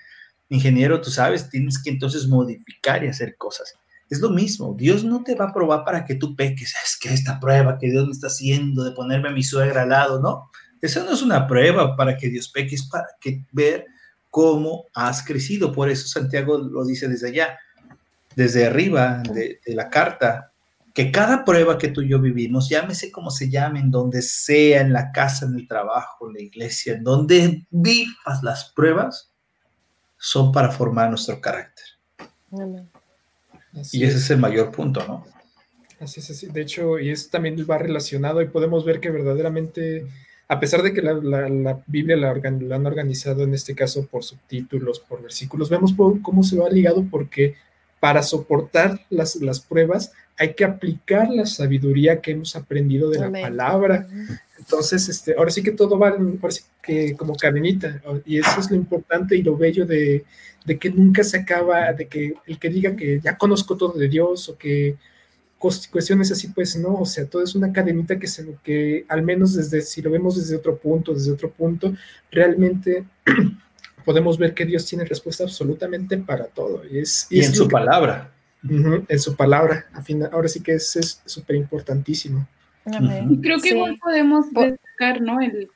ingeniero, tú sabes, tienes que entonces modificar y hacer cosas. Es lo mismo, Dios no te va a probar para que tú peques. Es que esta prueba que Dios me está haciendo de ponerme a mi suegra al lado, ¿no? Esa no es una prueba para que Dios peque, es para que ver cómo has crecido. Por eso Santiago lo dice desde allá, desde arriba de, de la carta, que cada prueba que tú y yo vivimos, llámese como se llame, en donde sea, en la casa, en el trabajo, en la iglesia, en donde vivas las pruebas, son para formar nuestro carácter. Amén y ese es. el mayor punto, ¿no? Así es, así. De hecho, y eso también va relacionado y podemos ver que verdaderamente, a pesar de que la, Biblia la, han organizado en este caso por subtítulos, por versículos, vemos cómo se va ligado porque para soportar las, las pruebas hay que aplicar la sabiduría que hemos aprendido de la palabra. Entonces, este, ahora sí que todo va, que como cadenita, y eso es lo importante y lo bello de, de que nunca se acaba, de que el que diga que ya conozco todo de Dios o que cuestiones así, pues no, o sea, todo es una cadenita que, se, que al menos desde, si lo vemos desde otro punto, desde otro punto, realmente <clears throat> podemos ver que Dios tiene respuesta absolutamente para todo. Y, es, y, en su palabra. en su palabra. ahora sí que es súper importantísimo. Y creo que igual podemos destacar, ¿no? El,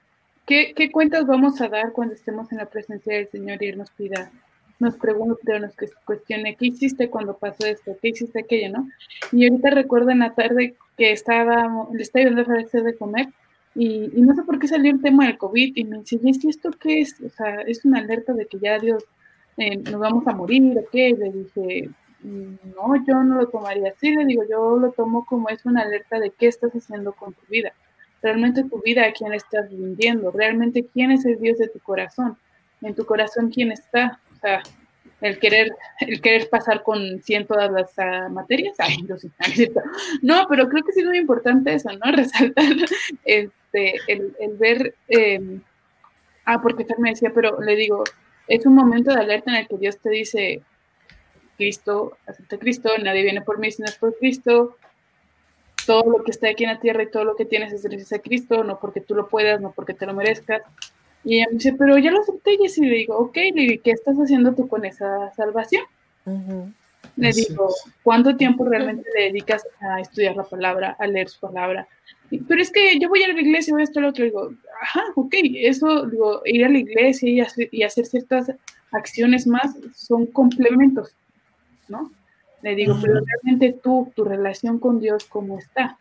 ¿qué, ¿qué, cuentas vamos a dar cuando estemos en la presencia del Señor y Él nos pida nos pregunte o nos cuestione qué hiciste cuando pasó esto, qué hiciste aquello, ¿no? Y ahorita recuerdo en la tarde que estaba, le estaba yendo a de comer y, y, no sé por qué salió el tema del COVID y me dice, ¿y esto qué es? O sea, es una alerta de que ya Dios eh, nos vamos a morir o qué. Le dije, no, yo no lo tomaría así, le digo, yo lo tomo como es una alerta de qué estás haciendo con tu vida. Realmente tu vida, ¿a quién estás rindiendo? Realmente, ¿quién es el Dios de tu corazón? En tu corazón, ¿quién está? El querer, el querer pasar con 100 todas las uh, materias. No, pero creo que sí es muy importante eso, ¿no? <laughs> Resaltar este, el, el ver, eh, ah, porque Fer me decía, pero le digo, es un momento de alerta en el que Dios te dice, Cristo, acepta Cristo, nadie viene por mí si no es por Cristo, todo lo que está aquí en la tierra y todo lo que tienes es gracias a Cristo, no porque tú lo puedas, no porque te lo merezcas, y ella me dice, pero ya lo acepté, y le digo, ok, le ¿qué estás haciendo tú con esa salvación? Le digo, ¿cuánto tiempo realmente le dedicas a estudiar la palabra, a leer su palabra? pero es que yo voy a ir a la iglesia, voy a esto, lo otro. Digo, ajá, ok, eso, digo, ir a la iglesia y hacer, y hacer ciertas acciones más son complementos, ¿no? Le digo, pero realmente tú, tu relación con Dios, ¿cómo está?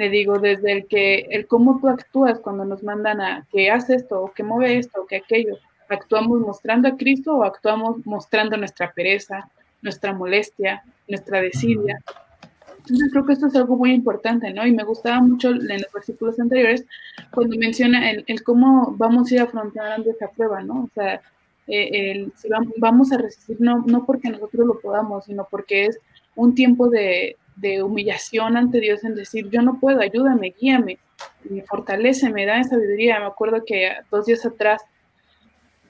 Le digo, desde el que, el cómo tú actúas cuando nos mandan a que hace esto, o que mueve esto, o que aquello, ¿actuamos mostrando a Cristo o actuamos mostrando nuestra pereza, nuestra molestia, nuestra desidia? Entonces creo que esto es algo muy importante, ¿no? Y me gustaba mucho en los versículos anteriores cuando menciona el, cómo vamos a ir afrontando esa prueba, ¿no? O sea, eh, el, si vamos a resistir no, no porque nosotros lo podamos, sino porque es un tiempo de, de humillación ante Dios en decir, yo no puedo, ayúdame, guíame, me fortalece, me da sabiduría. Me acuerdo que dos días atrás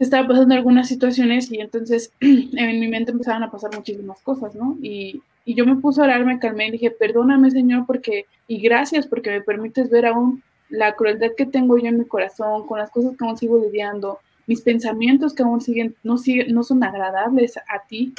estaba pasando algunas situaciones y entonces <clears throat> en mi mente empezaron a pasar muchísimas cosas, ¿no? Y, y yo me puse a orar, me calmé y dije, perdóname Señor, porque, y gracias porque me permites ver aún la crueldad que tengo yo en mi corazón, con las cosas que aún sigo lidiando, mis pensamientos que aún siguen, no, siguen, no son agradables a ti,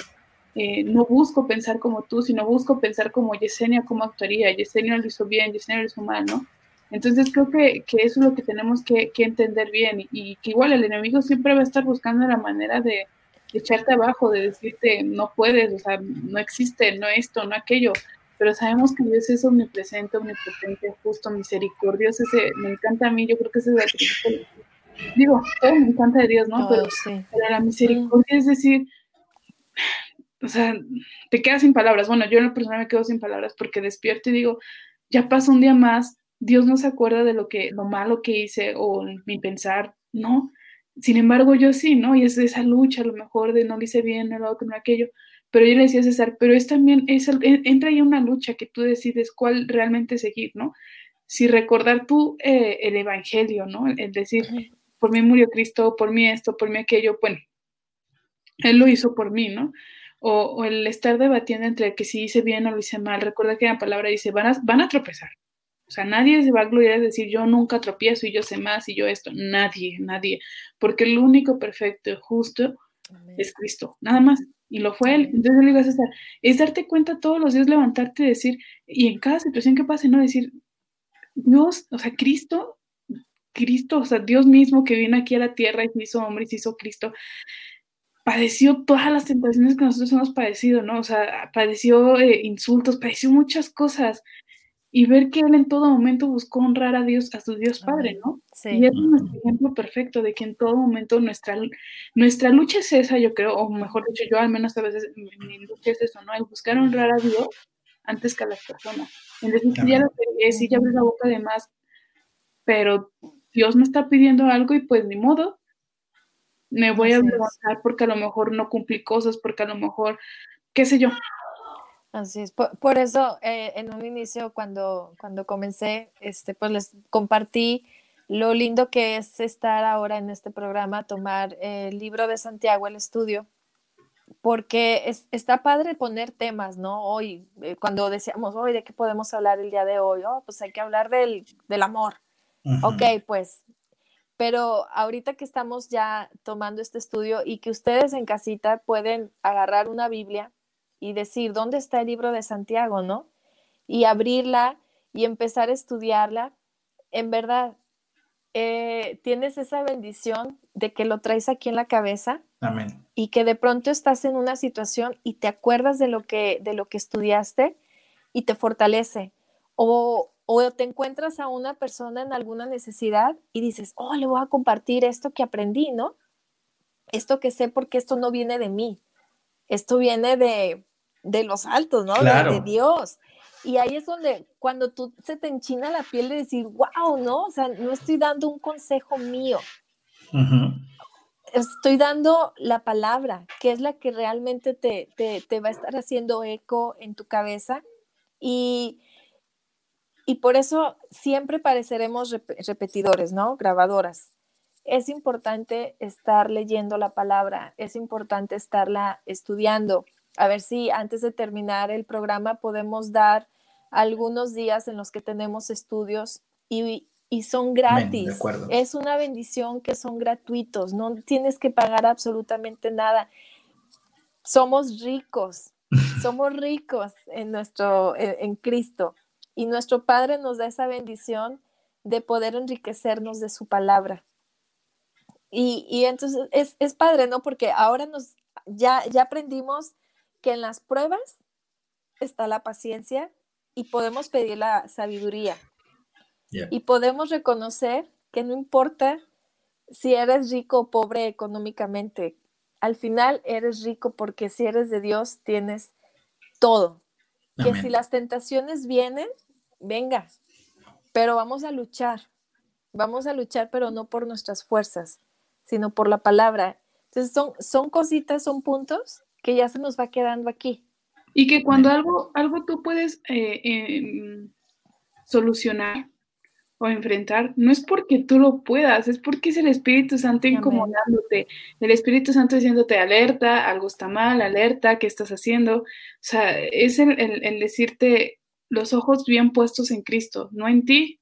eh, no busco pensar como tú, sino busco pensar como Yesenia, cómo actuaría. Yesenia lo hizo bien, Yesenia lo hizo mal, ¿no? Entonces creo que, que eso es lo que tenemos que, que, entender bien y que igual el enemigo siempre va a estar buscando la manera de, echarte abajo, de decirte no puedes, o sea, no existe, no esto, no aquello, pero sabemos que Dios es omnipresente, omnipotente, justo, misericordioso, ese, me encanta a mí, yo creo que ese es el digo, todo me encanta de Dios, ¿no? pero, pero la misericordia es decir, o sea, te quedas sin palabras. Bueno, yo en la persona me quedo sin palabras porque despierto y digo, ya pasa un día más, Dios no se acuerda de lo que, lo malo que hice o mi pensar, no. Sin embargo, yo sí, ¿no? Y es esa lucha, a lo mejor de no lo hice bien, no lo otro, no aquello. Pero yo le decía a César, pero es también, es, entra ahí una lucha que tú decides cuál realmente seguir, ¿no? Si recordar tú eh, el evangelio, ¿no? El decir, por mí murió Cristo, por mí esto, por mí aquello, bueno, Él lo hizo por mí, ¿no? O, el estar debatiendo entre que si hice bien o lo hice mal. Recuerda que la palabra dice, van a, van a tropezar. O sea, nadie se va a gloriar de decir yo nunca tropiezo y yo sé más y yo esto. Nadie, nadie. Porque el único perfecto y justo es Cristo, nada más. Y lo fue él. Entonces le digo a César, es darte cuenta todos los días, levantarte y decir, y en cada situación que pase, ¿no? Decir, Dios, o sea, Cristo, Cristo, o sea, Dios mismo que vino aquí a la tierra y se hizo hombre y se hizo Cristo, padeció todas las tentaciones que nosotros hemos padecido, ¿no? O sea, padeció eh, insultos, padeció muchas cosas. Y ver que él en todo momento buscó honrar a Dios, a su Dios Padre, ¿no? Sí. Y es nuestro ejemplo perfecto de que en todo momento nuestra, nuestra lucha es esa, yo creo, o mejor dicho, yo al menos a veces mi, lucha es eso, ¿no? El buscar honrar a Dios antes que a las personas. En decir, sí, ya lo pegué, sí, ya abrí la boca de más, pero Dios me está pidiendo algo y pues ni modo, me voy a levantar porque a lo mejor no cumplí cosas, porque a lo mejor, qué sé yo. Así es, por, eso eh, en un inicio cuando, cuando comencé, este, pues les compartí lo lindo que es estar ahora en este programa, tomar el libro de Santiago, el estudio, porque está padre poner temas, ¿no? Hoy, eh, cuando decíamos, hoy, ¿de qué podemos hablar el día de hoy? Oh, pues hay que hablar del, amor. Ok, pues, pero ahorita que estamos ya tomando este estudio y que ustedes en casita pueden agarrar una Biblia y decir, ¿dónde está el libro de Santiago, no? Y abrirla y empezar a estudiarla, en verdad, eh, tienes esa bendición de que lo traes aquí en la cabeza. Amén. Y que de pronto estás en una situación y te acuerdas de lo que, de lo que estudiaste y te fortalece. O, o te encuentras a una persona en alguna necesidad y dices, oh, le voy a compartir esto que aprendí, ¿no? Esto que sé porque esto no viene de mí. Esto viene de, de los altos, ¿no? de Dios. Y ahí es donde cuando tú se te enchina la piel de decir, wow, ¿no? O sea, no estoy dando un consejo mío. Estoy dando la palabra, que es la que realmente te, te, va a estar haciendo eco en tu cabeza. Y, y por eso siempre pareceremos repetidores, ¿no? Grabadoras. Es importante estar leyendo la palabra, es importante estarla estudiando a ver si antes de terminar el programa podemos dar algunos días en los que tenemos estudios y, son gratis. es una bendición que son gratuitos, no tienes que pagar absolutamente nada. Somos ricos, <laughs> somos ricos en nuestro en, Cristo y nuestro Padre nos da esa bendición de poder enriquecernos de su palabra. Y, entonces es, es, padre, ¿no? Porque ahora nos ya, ya aprendimos que en las pruebas está la paciencia y podemos pedir la sabiduría. Y podemos reconocer que no importa si eres rico o pobre económicamente, al final eres rico porque si eres de Dios tienes todo. Que si las tentaciones vienen, venga, pero vamos a luchar. Vamos a luchar, pero no por nuestras fuerzas, sino por la palabra. Entonces son, son cositas, son puntos que ya se nos va quedando aquí. Y que cuando algo, algo tú puedes eh, em, solucionar o enfrentar, no es porque tú lo puedas, es porque es el Espíritu Santo incomodándote, el Espíritu Santo diciéndote alerta, algo está mal, alerta, ¿qué estás haciendo? O sea, es el, el decirte los ojos bien puestos en Cristo, no en ti,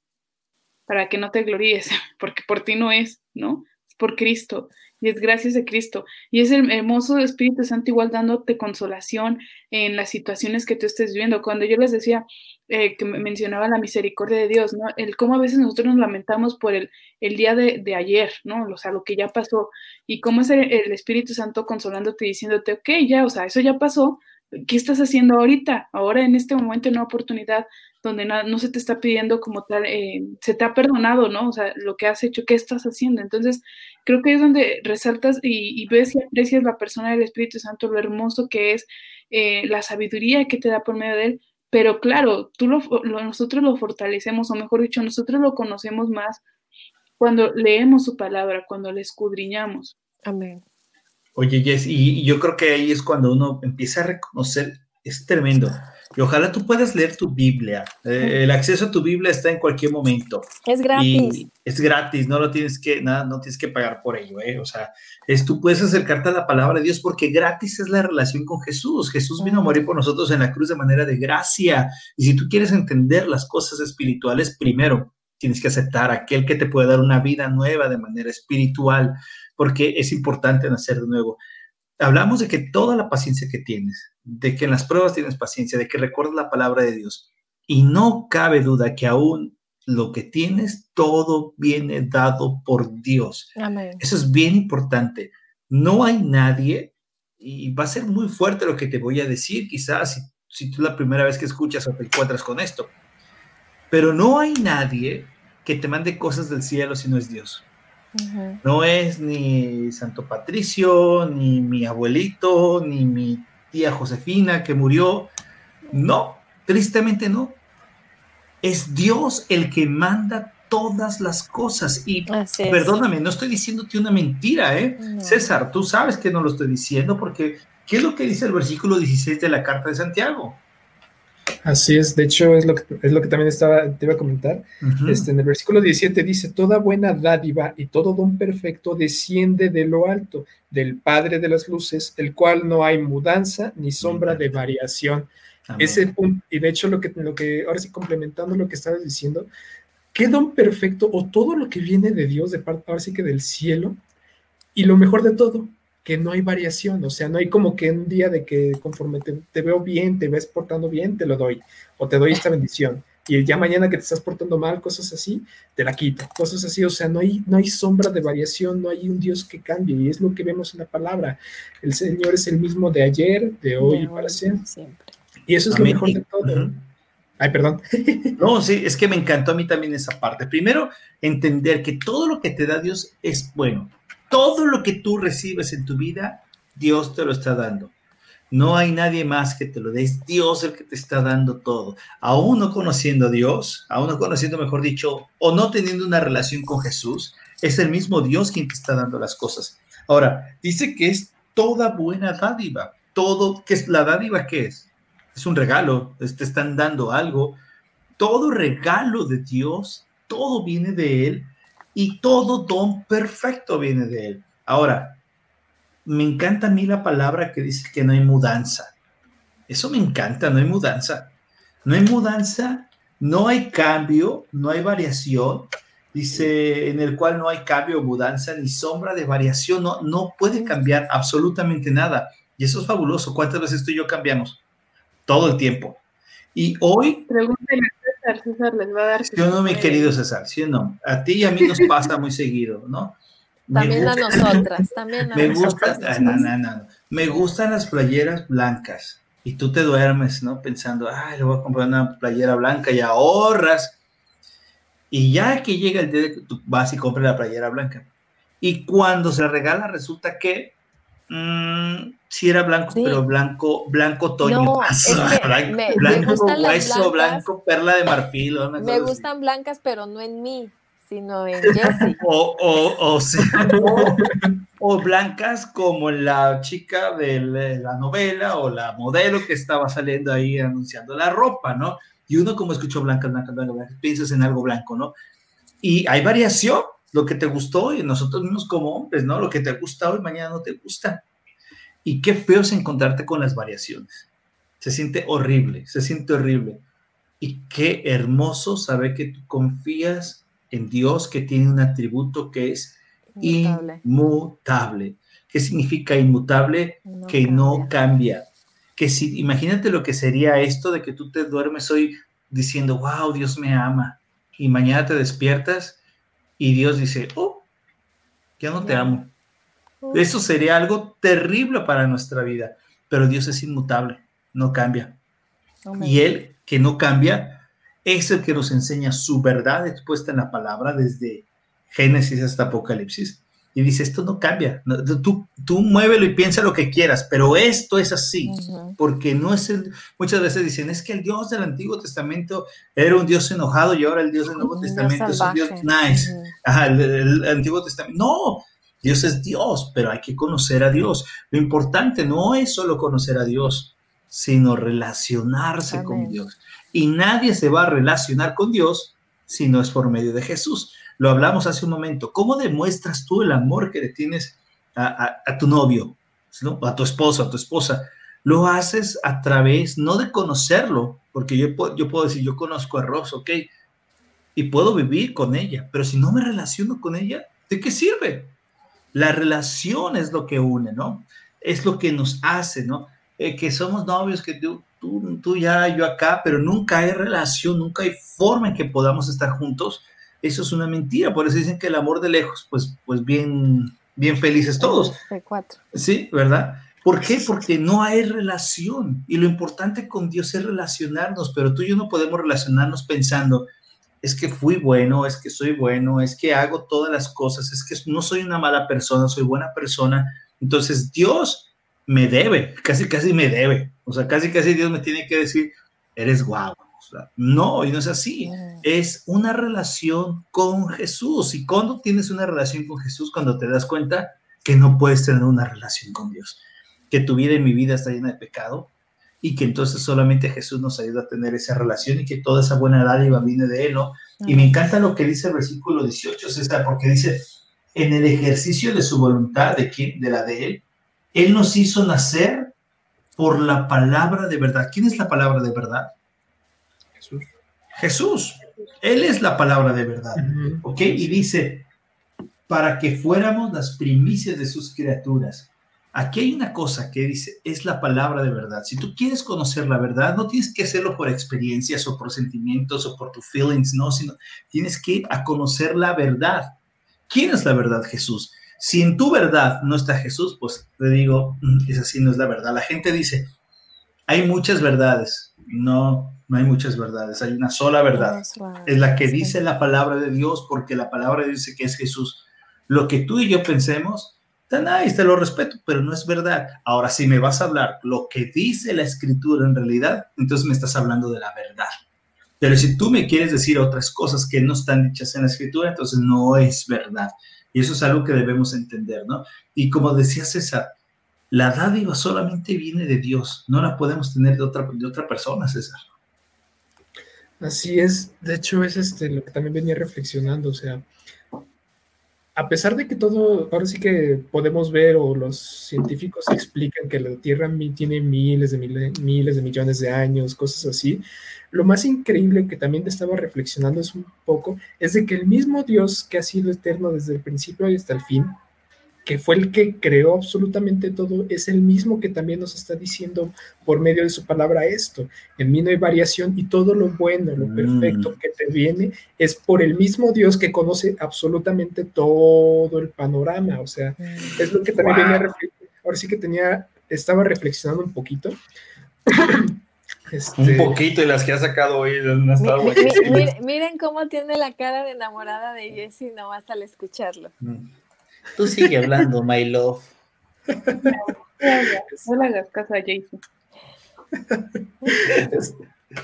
para que no te gloríes, <laughs> porque por ti no es, ¿no? Es por Cristo y es gracias a Cristo. Y es el hermoso Espíritu Santo igual dándote consolación en las situaciones que tú estés viviendo. Cuando yo les decía eh, que mencionaba la misericordia de Dios, ¿no? El cómo a veces nosotros nos lamentamos por el, el día de, de, ayer, ¿no? O sea, lo que ya pasó. Y cómo es el, Espíritu Santo consolándote diciéndote, ok, ya, o sea, eso ya pasó. ¿Qué estás haciendo ahorita? Ahora en este momento, una oportunidad donde no, se te está pidiendo como tal, eh, se te ha perdonado, ¿no? O sea, lo que has hecho, ¿qué estás haciendo? Entonces, creo que es donde resaltas y, ves y aprecias la persona del Espíritu Santo, lo hermoso que es eh, la sabiduría que te da por medio de él, pero claro, tú lo, nosotros lo fortalecemos, o mejor dicho, nosotros lo conocemos más cuando leemos su palabra, cuando le escudriñamos. Amén. Oye, Jess, y yo creo que ahí es cuando uno empieza a reconocer, es tremendo y ojalá tú puedas leer tu Biblia. Eh, el acceso a tu Biblia está en cualquier momento. Es gratis. es gratis, no lo tienes que, nada, no tienes que pagar por ello, ¿eh? O sea, es, tú puedes acercarte a la palabra de Dios porque gratis es la relación con Jesús. Jesús vino a morir por nosotros en la cruz de manera de gracia. Y si tú quieres entender las cosas espirituales, primero tienes que aceptar a aquel que te puede dar una vida nueva de manera espiritual, porque es importante nacer de nuevo hablamos de que toda la paciencia que tienes, de que en las pruebas tienes paciencia, de que recuerdas la palabra de Dios. Y no cabe duda que aún lo que tienes, todo viene dado por Dios. Eso es bien importante. No hay nadie, y va a ser muy fuerte lo que te voy a decir, quizás si, si tú la primera vez que escuchas o te encuentras con esto, pero no hay nadie que te mande cosas del cielo si no es Dios. No es ni Santo Patricio, ni mi abuelito, ni mi tía Josefina que murió. No, tristemente no. Es Dios el que manda todas las cosas. Y perdóname, no estoy diciéndote una mentira, ¿eh? César, tú sabes que no lo estoy diciendo porque ¿qué es lo que dice el versículo 16 de la carta de Santiago? Así es, de hecho es lo que, es lo que también estaba, te iba a comentar. este, en el versículo 17 dice, toda buena dádiva y todo don perfecto desciende de lo alto, del Padre de las Luces, el cual no hay mudanza ni sombra de variación. Ese punto, y de hecho lo que, lo que, ahora sí complementando lo que estabas diciendo, ¿qué don perfecto o todo lo que viene de Dios, de parte, ahora sí que del cielo, y lo mejor de todo, que no hay variación, o sea, no hay como que un día de que conforme te, veo bien, te ves portando bien, te lo doy, o te doy esta bendición, y ya mañana que te estás portando mal, cosas así, te la quito, cosas así, o sea, no hay, no hay sombra de variación, no hay un Dios que cambie, y es lo que vemos en la palabra, el Señor es el mismo de ayer, de hoy y para siempre. Y eso es lo mejor de todo. Ay, perdón. No, sí, es que me encantó a mí también esa parte. Primero, entender que todo lo que te da Dios es bueno todo lo que tú recibes en tu vida, Dios te lo está dando. No hay nadie más que te lo dé, es Dios el que te está dando todo. Aún no conociendo a Dios, aún no conociendo, mejor dicho, o no teniendo una relación con Jesús, es el mismo Dios quien te está dando las cosas. Ahora, dice que es toda buena dádiva. Todo, ¿qué es la dádiva? ¿Qué es? Es un regalo, te están dando algo. Todo regalo de Dios, todo viene de Él y todo don perfecto viene de Él. Ahora, me encanta a mí la palabra que dice que no hay mudanza. Eso me encanta, no hay mudanza. No hay mudanza, no hay cambio, no hay variación. Dice, en el cual no hay cambio, mudanza, ni sombra de variación. No, no puede cambiar absolutamente nada. Y eso es fabuloso. ¿Cuántas veces tú y yo cambiamos? Todo el tiempo. Y hoy... Pregúntale César, les va a dar. ¿Sí o no, mi querido César? ¿Sí o no? A ti y a mí nos pasa muy seguido, ¿no? También a nosotras, también a <laughs> me nosotras. Gusta, me gustan las playeras blancas y tú te duermes, ¿no? Pensando, ay, le voy a comprar una playera blanca y ahorras. Y ya que llega el día de que tú vas y compras la playera blanca. Y cuando se regala, resulta que mmm, sí era blanco, pero blanco, blanco toño. No, <laughs> blanco, me, blanco hueso, blanco perla de marfil. Me gustan blancas, pero no en mí, sino en Jessie. <laughs> o, o, o, <laughs> o, blancas como la chica de la novela o la modelo que estaba saliendo ahí anunciando la ropa, ¿no? Y uno como escuchó blancas, blancas, blancas, piensas en algo blanco, ¿no? Y hay variación, lo que te gustó y nosotros mismos como hombres, ¿no? Lo que te gusta hoy, mañana no te gusta. Y qué feo es encontrarte con las variaciones. Se siente horrible, se siente horrible. Y qué hermoso saber que tú confías en Dios que tiene un atributo que es inmutable. ¿Qué significa inmutable? que no cambia. Que si, imagínate lo que sería esto de que tú te duermes hoy diciendo, wow, Dios me ama. Y mañana te despiertas y Dios dice, oh, ya no te amo. Eso sería algo terrible para nuestra vida, pero Dios es inmutable, no cambia. Y Él, que no cambia, es el que nos enseña su verdad expuesta en la palabra desde Génesis hasta Apocalipsis. Y dice, esto no cambia. Tú, tú muévelo y piensa lo que quieras, pero esto es así, porque no es el... Muchas veces dicen, es que el Dios del Antiguo Testamento era un Dios enojado y ahora el Dios del Nuevo Testamento es un Dios nice. el, Antiguo Testamento... No, Dios es Dios, pero hay que conocer a Dios. Lo importante no es solo conocer a Dios, sino relacionarse con Dios. Y nadie se va a relacionar con Dios si no es por medio de Jesús. Lo hablamos hace un momento. ¿Cómo demuestras tú el amor que le tienes a, tu novio, a tu esposo, a tu esposa? Lo haces a través, no de conocerlo, porque yo, yo puedo decir, yo conozco a Ross, ok, y puedo vivir con ella, pero si no me relaciono con ella, ¿de qué sirve? La relación es lo que une, ¿no? Es lo que nos hace, ¿no? Eh, que somos novios, que tú, tú, tú ya, yo acá, pero nunca hay relación, nunca hay forma en que podamos estar juntos eso es una mentira, por eso dicen que el amor de lejos, pues, pues bien, bien felices todos. Sí, ¿verdad? ¿Por qué? Porque no hay relación y lo importante con Dios es relacionarnos, pero tú y yo no podemos relacionarnos pensando, es que fui bueno, es que soy bueno, es que hago todas las cosas, es que no soy una mala persona, soy buena persona. Entonces Dios me debe, casi casi me debe, o sea, casi casi Dios me tiene que decir, eres guau, no, y no es así. Es una relación con Jesús. ¿Y cuando tienes una relación con Jesús? Cuando te das cuenta que no puedes tener una relación con Dios. Que tu vida y mi vida está llena de pecado. y que entonces solamente Jesús nos ayuda a tener esa relación y que toda esa buena dádiva viene de Él, ¿no? Y me encanta lo que dice el versículo 18, César, porque dice, en el ejercicio de su voluntad, ¿de quién? De la de Él, Él nos hizo nacer por la palabra de verdad. ¿Quién es la palabra de verdad? Jesús. Él es la palabra de verdad. ¿Ok? Y dice, para que fuéramos las primicias de sus criaturas. Aquí hay una cosa que dice, es la palabra de verdad. Si tú quieres conocer la verdad, no tienes que hacerlo por experiencias o por sentimientos o por tus feelings, no, sino tienes que ir a conocer la verdad. ¿Quién es la verdad? Jesús. Si en tu verdad no está Jesús, pues te digo, mm, es así, no es la verdad. La gente dice, hay muchas verdades. No, no hay muchas verdades, hay una sola verdad. Es la que dice la palabra de Dios, porque la palabra dice que es Jesús. Lo que tú y yo pensemos, tan ahí te lo respeto, pero no es verdad. Ahora, si me vas a hablar lo que dice la escritura en realidad, entonces me estás hablando de la verdad. Pero si tú me quieres decir otras cosas que no están dichas en la escritura, entonces no es verdad. Y eso es algo que debemos entender, ¿no? Y como decía César, la dádiva solamente viene de Dios, no la podemos tener de otra, de otra persona, César. Así es, de hecho es este lo que también venía reflexionando, o sea, a pesar de que todo, ahora sí que podemos ver o los científicos explican que la Tierra tiene miles de miles, miles de millones de años, cosas así, lo más increíble que también estaba reflexionando es un poco, es de que el mismo Dios que ha sido eterno desde el principio y hasta el fin, que fue el que creó absolutamente todo, es el mismo que también nos está diciendo por medio de su palabra esto. En mí no hay variación y todo lo bueno, lo perfecto mm. que te viene es por el mismo Dios que conoce absolutamente todo el panorama. O sea, es lo que también venía Ahora sí que tenía, estaba reflexionando un poquito. <coughs> Este... Un poquito y las que ha sacado hoy estado miren, miren, cómo tiene la cara de enamorada de Jessie nomás al escucharlo. Mm. Tú sigue hablando, my love. No le hagas caso a Jason.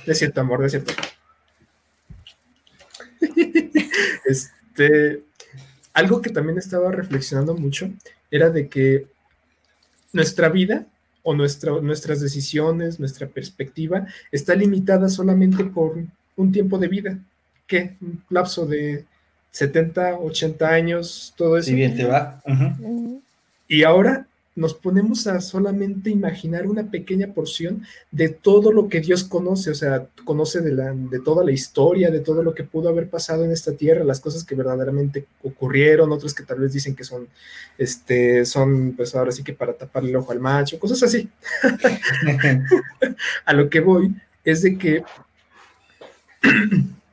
Es, cierto, amor, de cierto. <laughs> Este, algo que también estaba reflexionando mucho era de que nuestra vida o nuestra, nuestras decisiones, nuestra perspectiva está limitada solamente por un tiempo de vida. ¿Qué? Un lapso de 70, 80 años, todo eso. Si bien te va. Y ahora nos ponemos a solamente imaginar una pequeña porción de todo lo que Dios conoce, o sea, conoce de, la, de toda la historia, de todo lo que pudo haber pasado en esta tierra, las cosas que verdaderamente ocurrieron, otros que tal vez dicen que son, este, son, pues ahora sí que para tapar el ojo al macho, cosas así. <laughs> <laughs> a lo que voy es de que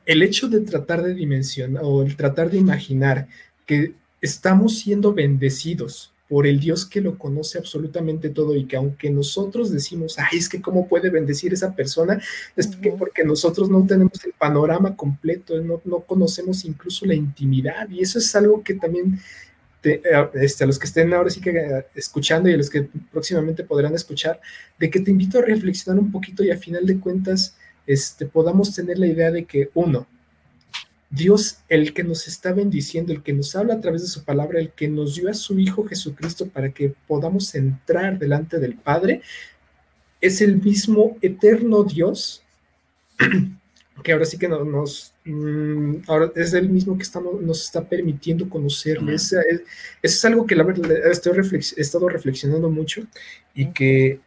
el hecho de tratar de dimensionar o el tratar de imaginar que estamos siendo bendecidos por el Dios que lo conoce absolutamente todo y que aunque nosotros decimos, ay, es que cómo puede bendecir esa persona, es porque nosotros no tenemos el panorama completo, no, no, conocemos incluso la intimidad. Y eso es algo que también eh, este, a los que estén ahora sí que eh, escuchando y a los que próximamente podrán escuchar, de que te invito a reflexionar un poquito y a final de cuentas, este, podamos tener la idea de que, uno, Dios, el que nos está bendiciendo, el que nos habla a través de su palabra, el que nos dio a su Hijo Jesucristo para que podamos entrar delante del Padre, es el mismo eterno Dios, que ahora sí que nos, mm, ahora es el mismo que nos está permitiendo conocerle. Eso es, algo que la verdad estoy he estado reflexionando mucho y que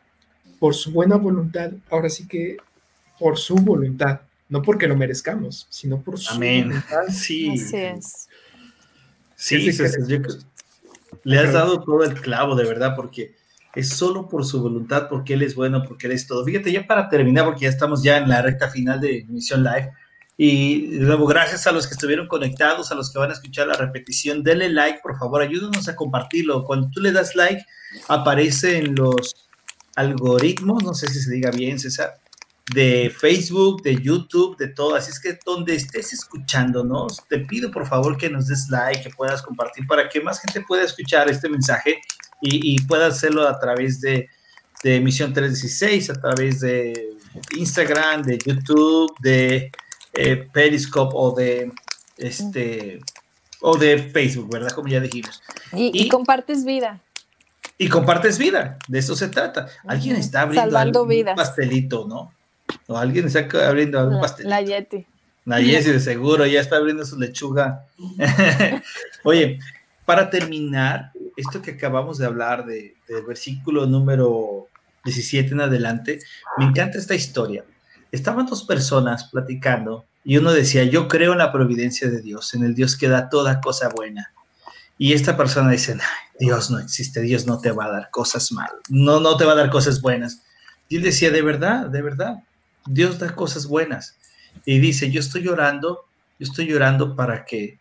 por su buena voluntad, ahora sí que por su voluntad, no porque lo merezcamos, sino por su voluntad. Sí. Sí, le has dado todo el clavo, de verdad, porque es solo por su voluntad, porque Él es bueno, porque Él es todo. Fíjate, ya para terminar, porque ya estamos ya en la recta final de Misión Live, y de nuevo, gracias a los que estuvieron conectados, a los que van a escuchar la repetición, denle like, por favor, ayúdanos a compartirlo. Cuando tú le das like, aparece en los algoritmos, no sé si se diga bien, César, de Facebook, de YouTube, de todo. Así es que donde estés escuchándonos, te pido por favor que nos des like, que puedas compartir para que más gente pueda escuchar este mensaje y, pueda hacerlo a través de, de Misión 316, a través de Instagram, de YouTube, de eh, Periscope o de este o de Facebook, ¿verdad? Como ya dijimos. Y, y compartes vida. Y compartes vida, de eso se trata. Alguien está abriendo un pastelito, ¿no? O alguien está abriendo algún pastelito. La Yeti. La Yeti, de seguro, ya está abriendo su lechuga. <laughs> Oye, para terminar, esto que acabamos de hablar de, del versículo número 17 en adelante, me encanta esta historia. Estaban dos personas platicando y uno decía, yo creo en la providencia de Dios, en el Dios que da toda cosa buena. Y esta persona dice, Dios no existe, Dios no te va a dar cosas malas, no, no te va a dar cosas buenas. Y él decía, de verdad, de verdad, Dios da cosas buenas. Y dice, yo estoy llorando, yo estoy llorando para que,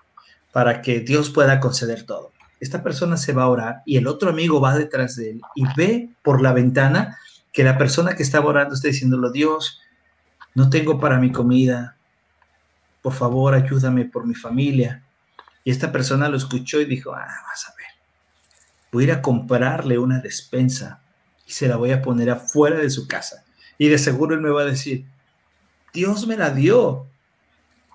para que Dios pueda conceder todo. Esta persona se va a orar y el otro amigo va detrás de él y ve por la ventana que la persona que estaba orando está diciéndolo, Dios, no tengo para mi comida, por favor ayúdame por mi familia. Y esta persona lo escuchó y dijo, ah, vas a ver, voy a ir a comprarle una despensa y se la voy a poner afuera de su casa. Y de seguro él me va a decir, Dios me la dio.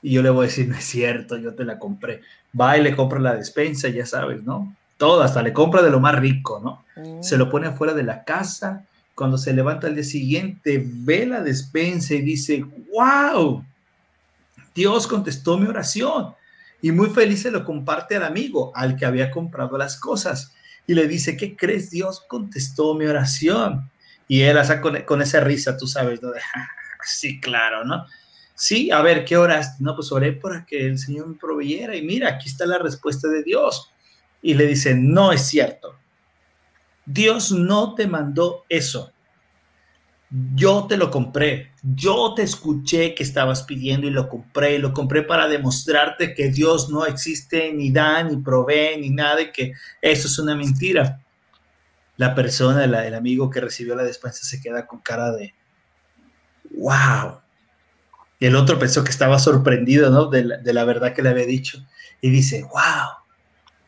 Y yo le voy a decir, no es cierto, yo te la compré. Va y le compra la despensa, ya sabes, ¿no? Todo, hasta le compra de lo más rico, ¿no? Mm. Se lo pone afuera de la casa, cuando se levanta al día siguiente, ve la despensa y dice, wow, Dios contestó mi oración. Y muy feliz se lo comparte al amigo, al que había comprado las cosas. Y le dice, ¿qué crees? Dios contestó mi oración. Y él hace con, con esa risa, tú sabes, ¿no? <laughs> sí, claro, ¿no? Sí, a ver, ¿qué horas? No, pues oré para que el Señor me proveyera. Y mira, aquí está la respuesta de Dios. Y le dice, no es cierto. Dios no te mandó eso. Yo te lo compré. Yo te escuché que estabas pidiendo y lo compré. Lo compré para demostrarte que Dios no existe, ni da, ni provee, ni nada, y que eso es una mentira. La persona, el amigo que recibió la despensa se queda con cara de, wow. Y el otro pensó que estaba sorprendido, ¿no? De la, de la verdad que le había dicho. Y dice, wow,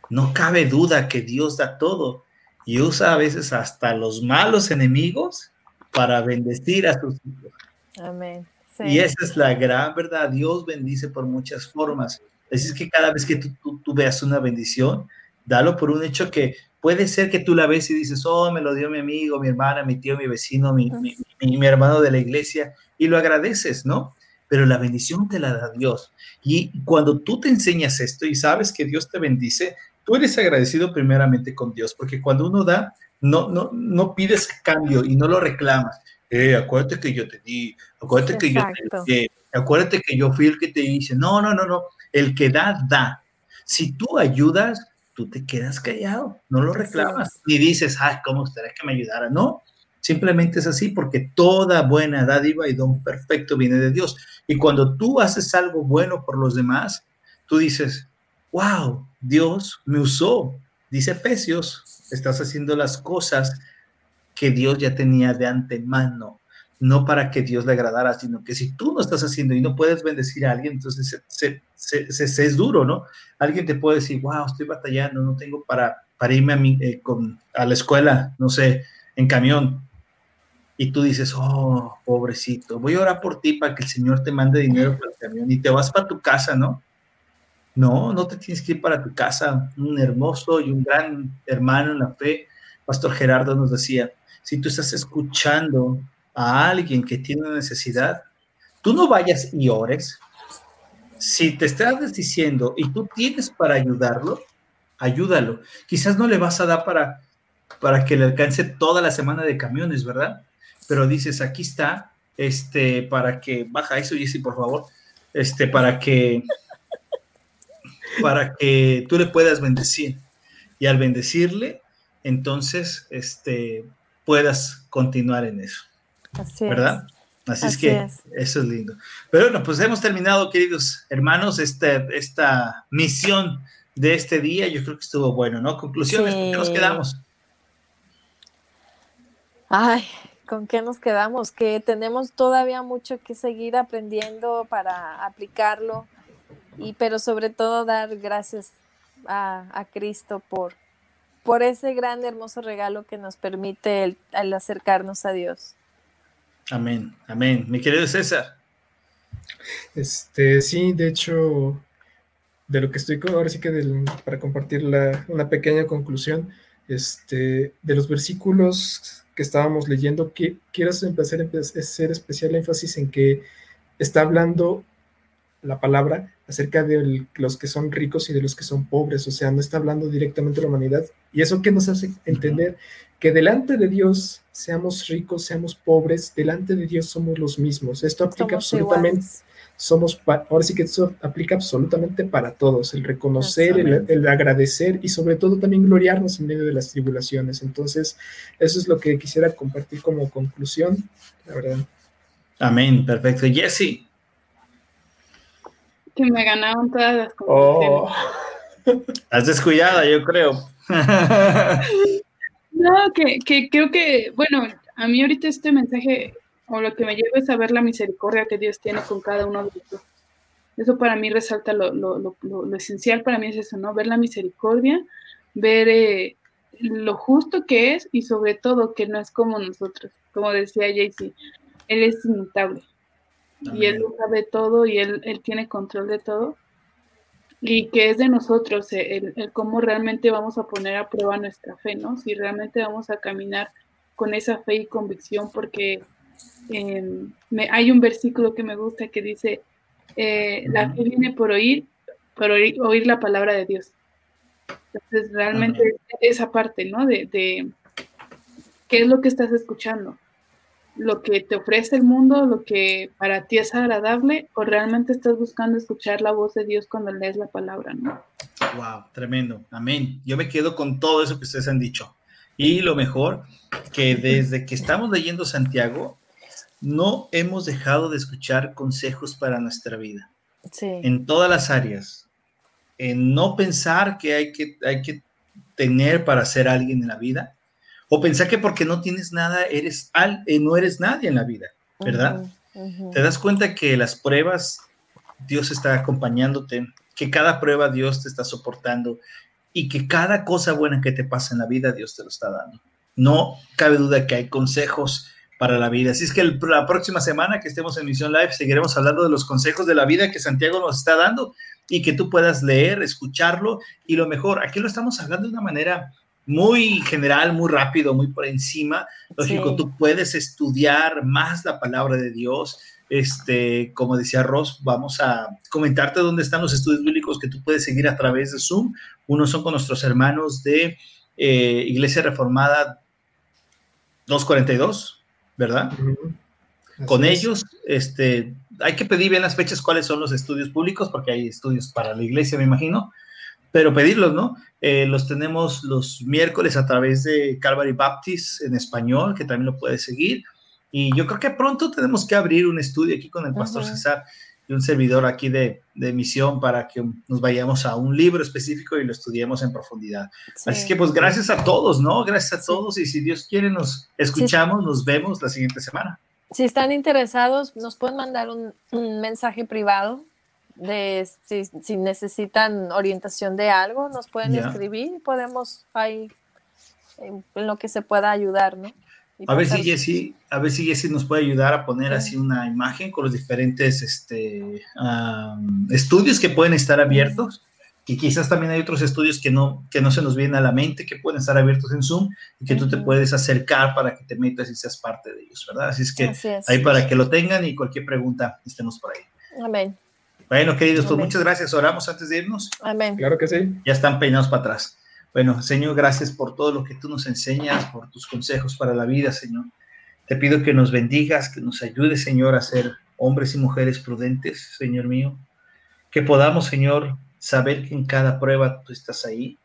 no cabe duda que Dios da todo y usa a veces hasta los malos enemigos para bendecir a sus hijos. Amén. Y esa es la gran verdad. Dios bendice por muchas formas. Así es que cada vez que tú, tú, veas una bendición, dalo por un hecho que puede ser que tú la ves y dices, oh, me lo dio mi amigo, mi hermana, mi tío, mi vecino, mi, mi, mi, hermano de la iglesia, y lo agradeces, ¿no? Pero la bendición te la da Dios. Y cuando tú te enseñas esto y sabes que Dios te bendice, tú eres agradecido primeramente con Dios, porque cuando uno da, no, no, no pides cambio y no lo reclamas. Eh, acuérdate que yo te di, acuérdate que yo te acuérdate que yo fui el que te dice, no, no, no, no, el que da, da. Si tú ayudas, tú te quedas callado, no lo reclamas, ni dices, ay, ¿cómo gustaría que me ayudara? No, simplemente es así porque toda buena dádiva y don perfecto viene de Dios. Y cuando tú haces algo bueno por los demás, tú dices, wow, Dios me usó. Dice Efesios, estás haciendo las cosas que Dios ya tenía de antemano, no para que Dios le agradara, sino que si tú no estás haciendo y no puedes bendecir a alguien, entonces es duro, ¿no? Alguien te puede decir, wow, estoy batallando, no tengo para, para irme a, mi, eh, con, a la escuela, no sé, en camión. Y tú dices, oh, pobrecito, voy a orar por ti para que el Señor te mande dinero para el camión y te vas para tu casa, ¿no? No, no te tienes que ir para tu casa. Un hermoso y un gran hermano en la fe, Pastor Gerardo nos decía, si tú estás escuchando a alguien que tiene necesidad, tú no vayas y ores. Si te estás diciendo y tú tienes para ayudarlo, ayúdalo. Quizás no le vas a dar para, para que le alcance toda la semana de camiones, ¿verdad? Pero dices, aquí está, este, para que, baja eso, Jessy, por favor, este, para que para que tú le puedas bendecir. Y al bendecirle, entonces, este, puedas continuar en eso. Así ¿Verdad? Así, es que eso es lindo. Pero bueno, pues hemos terminado, queridos hermanos, este, esta misión de este día. Yo creo que estuvo bueno, ¿no? Conclusiones, ¿con qué nos quedamos? Ay, ¿con qué nos quedamos? Que tenemos todavía mucho que seguir aprendiendo para aplicarlo y pero sobre todo dar gracias a, Cristo por, por ese gran hermoso regalo que nos permite el, acercarnos a Dios. Amén, amén. Mi querido César. Este, sí, de hecho, de lo que estoy ahora sí que para compartir una pequeña conclusión, este, de los versículos que estábamos leyendo, que quiero empezar a hacer especial énfasis en que está hablando la palabra acerca de los que son ricos y de los que son pobres, o sea, no está hablando directamente de la humanidad. Y eso que nos hace entender que delante de Dios, seamos ricos, seamos pobres, delante de Dios somos los mismos. Esto aplica absolutamente, somos, ahora sí que eso aplica absolutamente para todos, el reconocer, el, el, agradecer y sobre todo también gloriarnos en medio de las tribulaciones. Entonces, eso es lo que quisiera compartir como conclusión, la verdad. Amén, perfecto. Jesse, que me ganaron todas las oh. Has descuidada, yo creo. no, que, que, creo que, bueno, a mí ahorita este mensaje, o lo que me lleva es a ver la misericordia que Dios tiene con cada uno de nosotros. Eso para mí resalta lo, lo, lo, lo, esencial para mí es eso, ¿no? Ver la misericordia, ver eh, lo justo que es y sobre todo que no es como nosotros. Como decía Jaycee, Él es inmutable y Él lo sabe todo y él, él, tiene control de todo. Y que es de nosotros eh, el, el, cómo realmente vamos a poner a prueba nuestra fe, ¿no? Si realmente vamos a caminar con esa fe y convicción, porque em, me, hay un versículo que me gusta que dice, eh, la fe viene por oír, por oír, oír, la palabra de Dios. Entonces, realmente esa parte, ¿no? De, de qué es lo que estás escuchando lo que te ofrece el mundo, lo que para ti es agradable, o realmente estás buscando escuchar la voz de Dios cuando lees la palabra, ¿no? Wow, tremendo. Amén. Yo me quedo con todo eso que ustedes han dicho. Y lo mejor, que desde que estamos leyendo Santiago, no hemos dejado de escuchar consejos para nuestra vida. Sí. En todas las áreas. En no pensar que hay que, hay que tener para ser alguien en la vida, o pensar que porque no tienes nada, eres al, eh, no eres nadie en la vida, ¿verdad? Te das cuenta que las pruebas, Dios está acompañándote, que cada prueba Dios te está soportando y que cada cosa buena que te pasa en la vida, Dios te lo está dando. No cabe duda que hay consejos para la vida. Así es que la próxima semana que estemos en Misión Live seguiremos hablando de los consejos de la vida que Santiago nos está dando y que tú puedas leer, escucharlo y lo mejor, aquí lo estamos hablando de una manera muy general, muy rápido, muy por encima. Lógico, tú puedes estudiar más la palabra de Dios. Este, como decía Ross, vamos a comentarte dónde están los estudios bíblicos que tú puedes seguir a través de Zoom. Unos son con nuestros hermanos de eh, Iglesia Reformada 242, ¿verdad? Con ellos, este, hay que pedir bien las fechas cuáles son los estudios públicos, porque hay estudios para la iglesia, me imagino pero pedirlos, ¿no? Eh, los tenemos los miércoles a través de Calvary Baptist en español, que también lo puedes seguir. Y yo creo que pronto tenemos que abrir un estudio aquí con el pastor César y un servidor aquí de, de, misión para que nos vayamos a un libro específico y lo estudiemos en profundidad. Así que pues gracias a todos, ¿no? Gracias a todos y si Dios quiere nos escuchamos, nos vemos la siguiente semana. Si están interesados, nos pueden mandar un, un mensaje privado de si, necesitan orientación de algo, nos pueden escribir y podemos ahí en, lo que se pueda ayudar, ¿no? a ver, si Jessy, a ver si Jessy nos puede ayudar a poner así una imagen con los diferentes este, estudios que pueden estar abiertos. Y quizás también hay otros estudios que no, que no se nos vienen a la mente, que pueden estar abiertos en Zoom y que tú te puedes acercar para que te metas y seas parte de ellos, ¿verdad? Así es que ahí para que lo tengan y cualquier pregunta estemos por ahí. Amén. Bueno, queridos, pues muchas gracias. Oramos antes de irnos. Amén. Claro que sí. Ya están peinados para atrás. Bueno, Señor, gracias por todo lo que tú nos enseñas, por tus consejos para la vida, Señor. Te pido que nos bendigas, que nos ayudes, Señor, a ser hombres y mujeres prudentes, Señor mío. Que podamos, Señor, saber que en cada prueba tú estás ahí.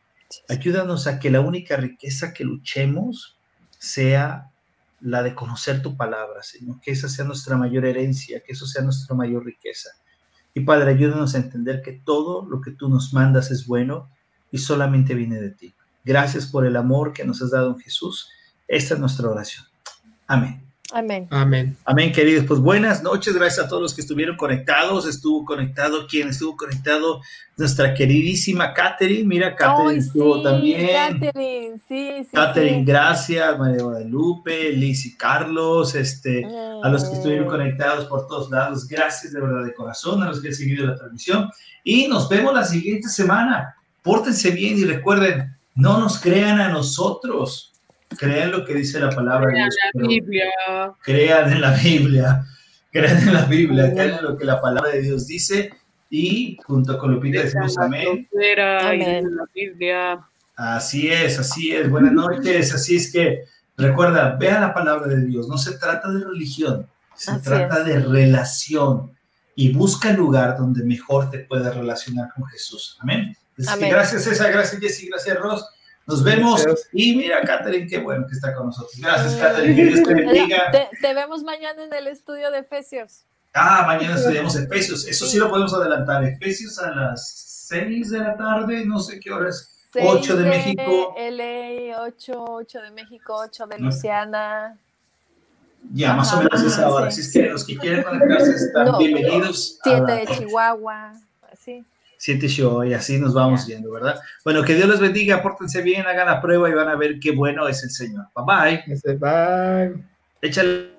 Ayúdanos a que la única riqueza que luchemos sea la de conocer tu palabra, Señor. Que esa sea nuestra mayor herencia, que eso sea nuestra mayor riqueza. Y Padre, ayúdanos a entender que todo lo que tú nos mandas es bueno y solamente viene de ti. Gracias por el amor que nos has dado en Jesús. Esta es nuestra oración. Amén. Amén. Amén. Amén, queridos. Pues buenas noches, gracias a todos los que estuvieron conectados. Estuvo conectado, quien estuvo conectado, nuestra queridísima Catherine. Mira, Catherine estuvo también. Catherine, sí, sí. Catherine, gracias. María Guadalupe, Liz y Carlos, este, a los que estuvieron conectados por todos lados. Gracias de verdad de corazón, a los que han seguido la transmisión. Y nos vemos la siguiente semana. Pórtense bien y recuerden, No nos crean a nosotros, crean lo que dice la palabra de Dios. La Biblia. Crean en la Biblia, <laughs> crean en la Biblia, crean en lo que la palabra de Dios dice y junto con Lupita decimos amén. amén. La Biblia. Así es, así es. Buenas noches. Así es que recuerda, vea la palabra de Dios. No se trata de religión, se trata de relación. Y busca el lugar donde mejor te puedas relacionar con Jesús. Amén. gracias, César. Gracias, Jessy. Gracias, Ross. Nos vemos. Y mira, Catherine, qué bueno que está con nosotros. Gracias, Catherine. Que Dios te bendiga. Te, vemos mañana en el estudio de Efesios. Ah, mañana estudiamos Efesios. Eso sí lo podemos adelantar. Efesios a las 6 de la tarde, no sé qué horas. 8 de, México. LA, 8, 8 de México, 8 de Luciana. Ya, más o menos esa hora. Así es que los que quieren conectarse están bienvenidos. 7 de Chihuahua, 7 show y así nos vamos viendo, ¿verdad? Bueno, que Dios los bendiga, pórtense bien, hagan la prueba y van a ver qué bueno es el Señor. Bye bye. Bye. Échale.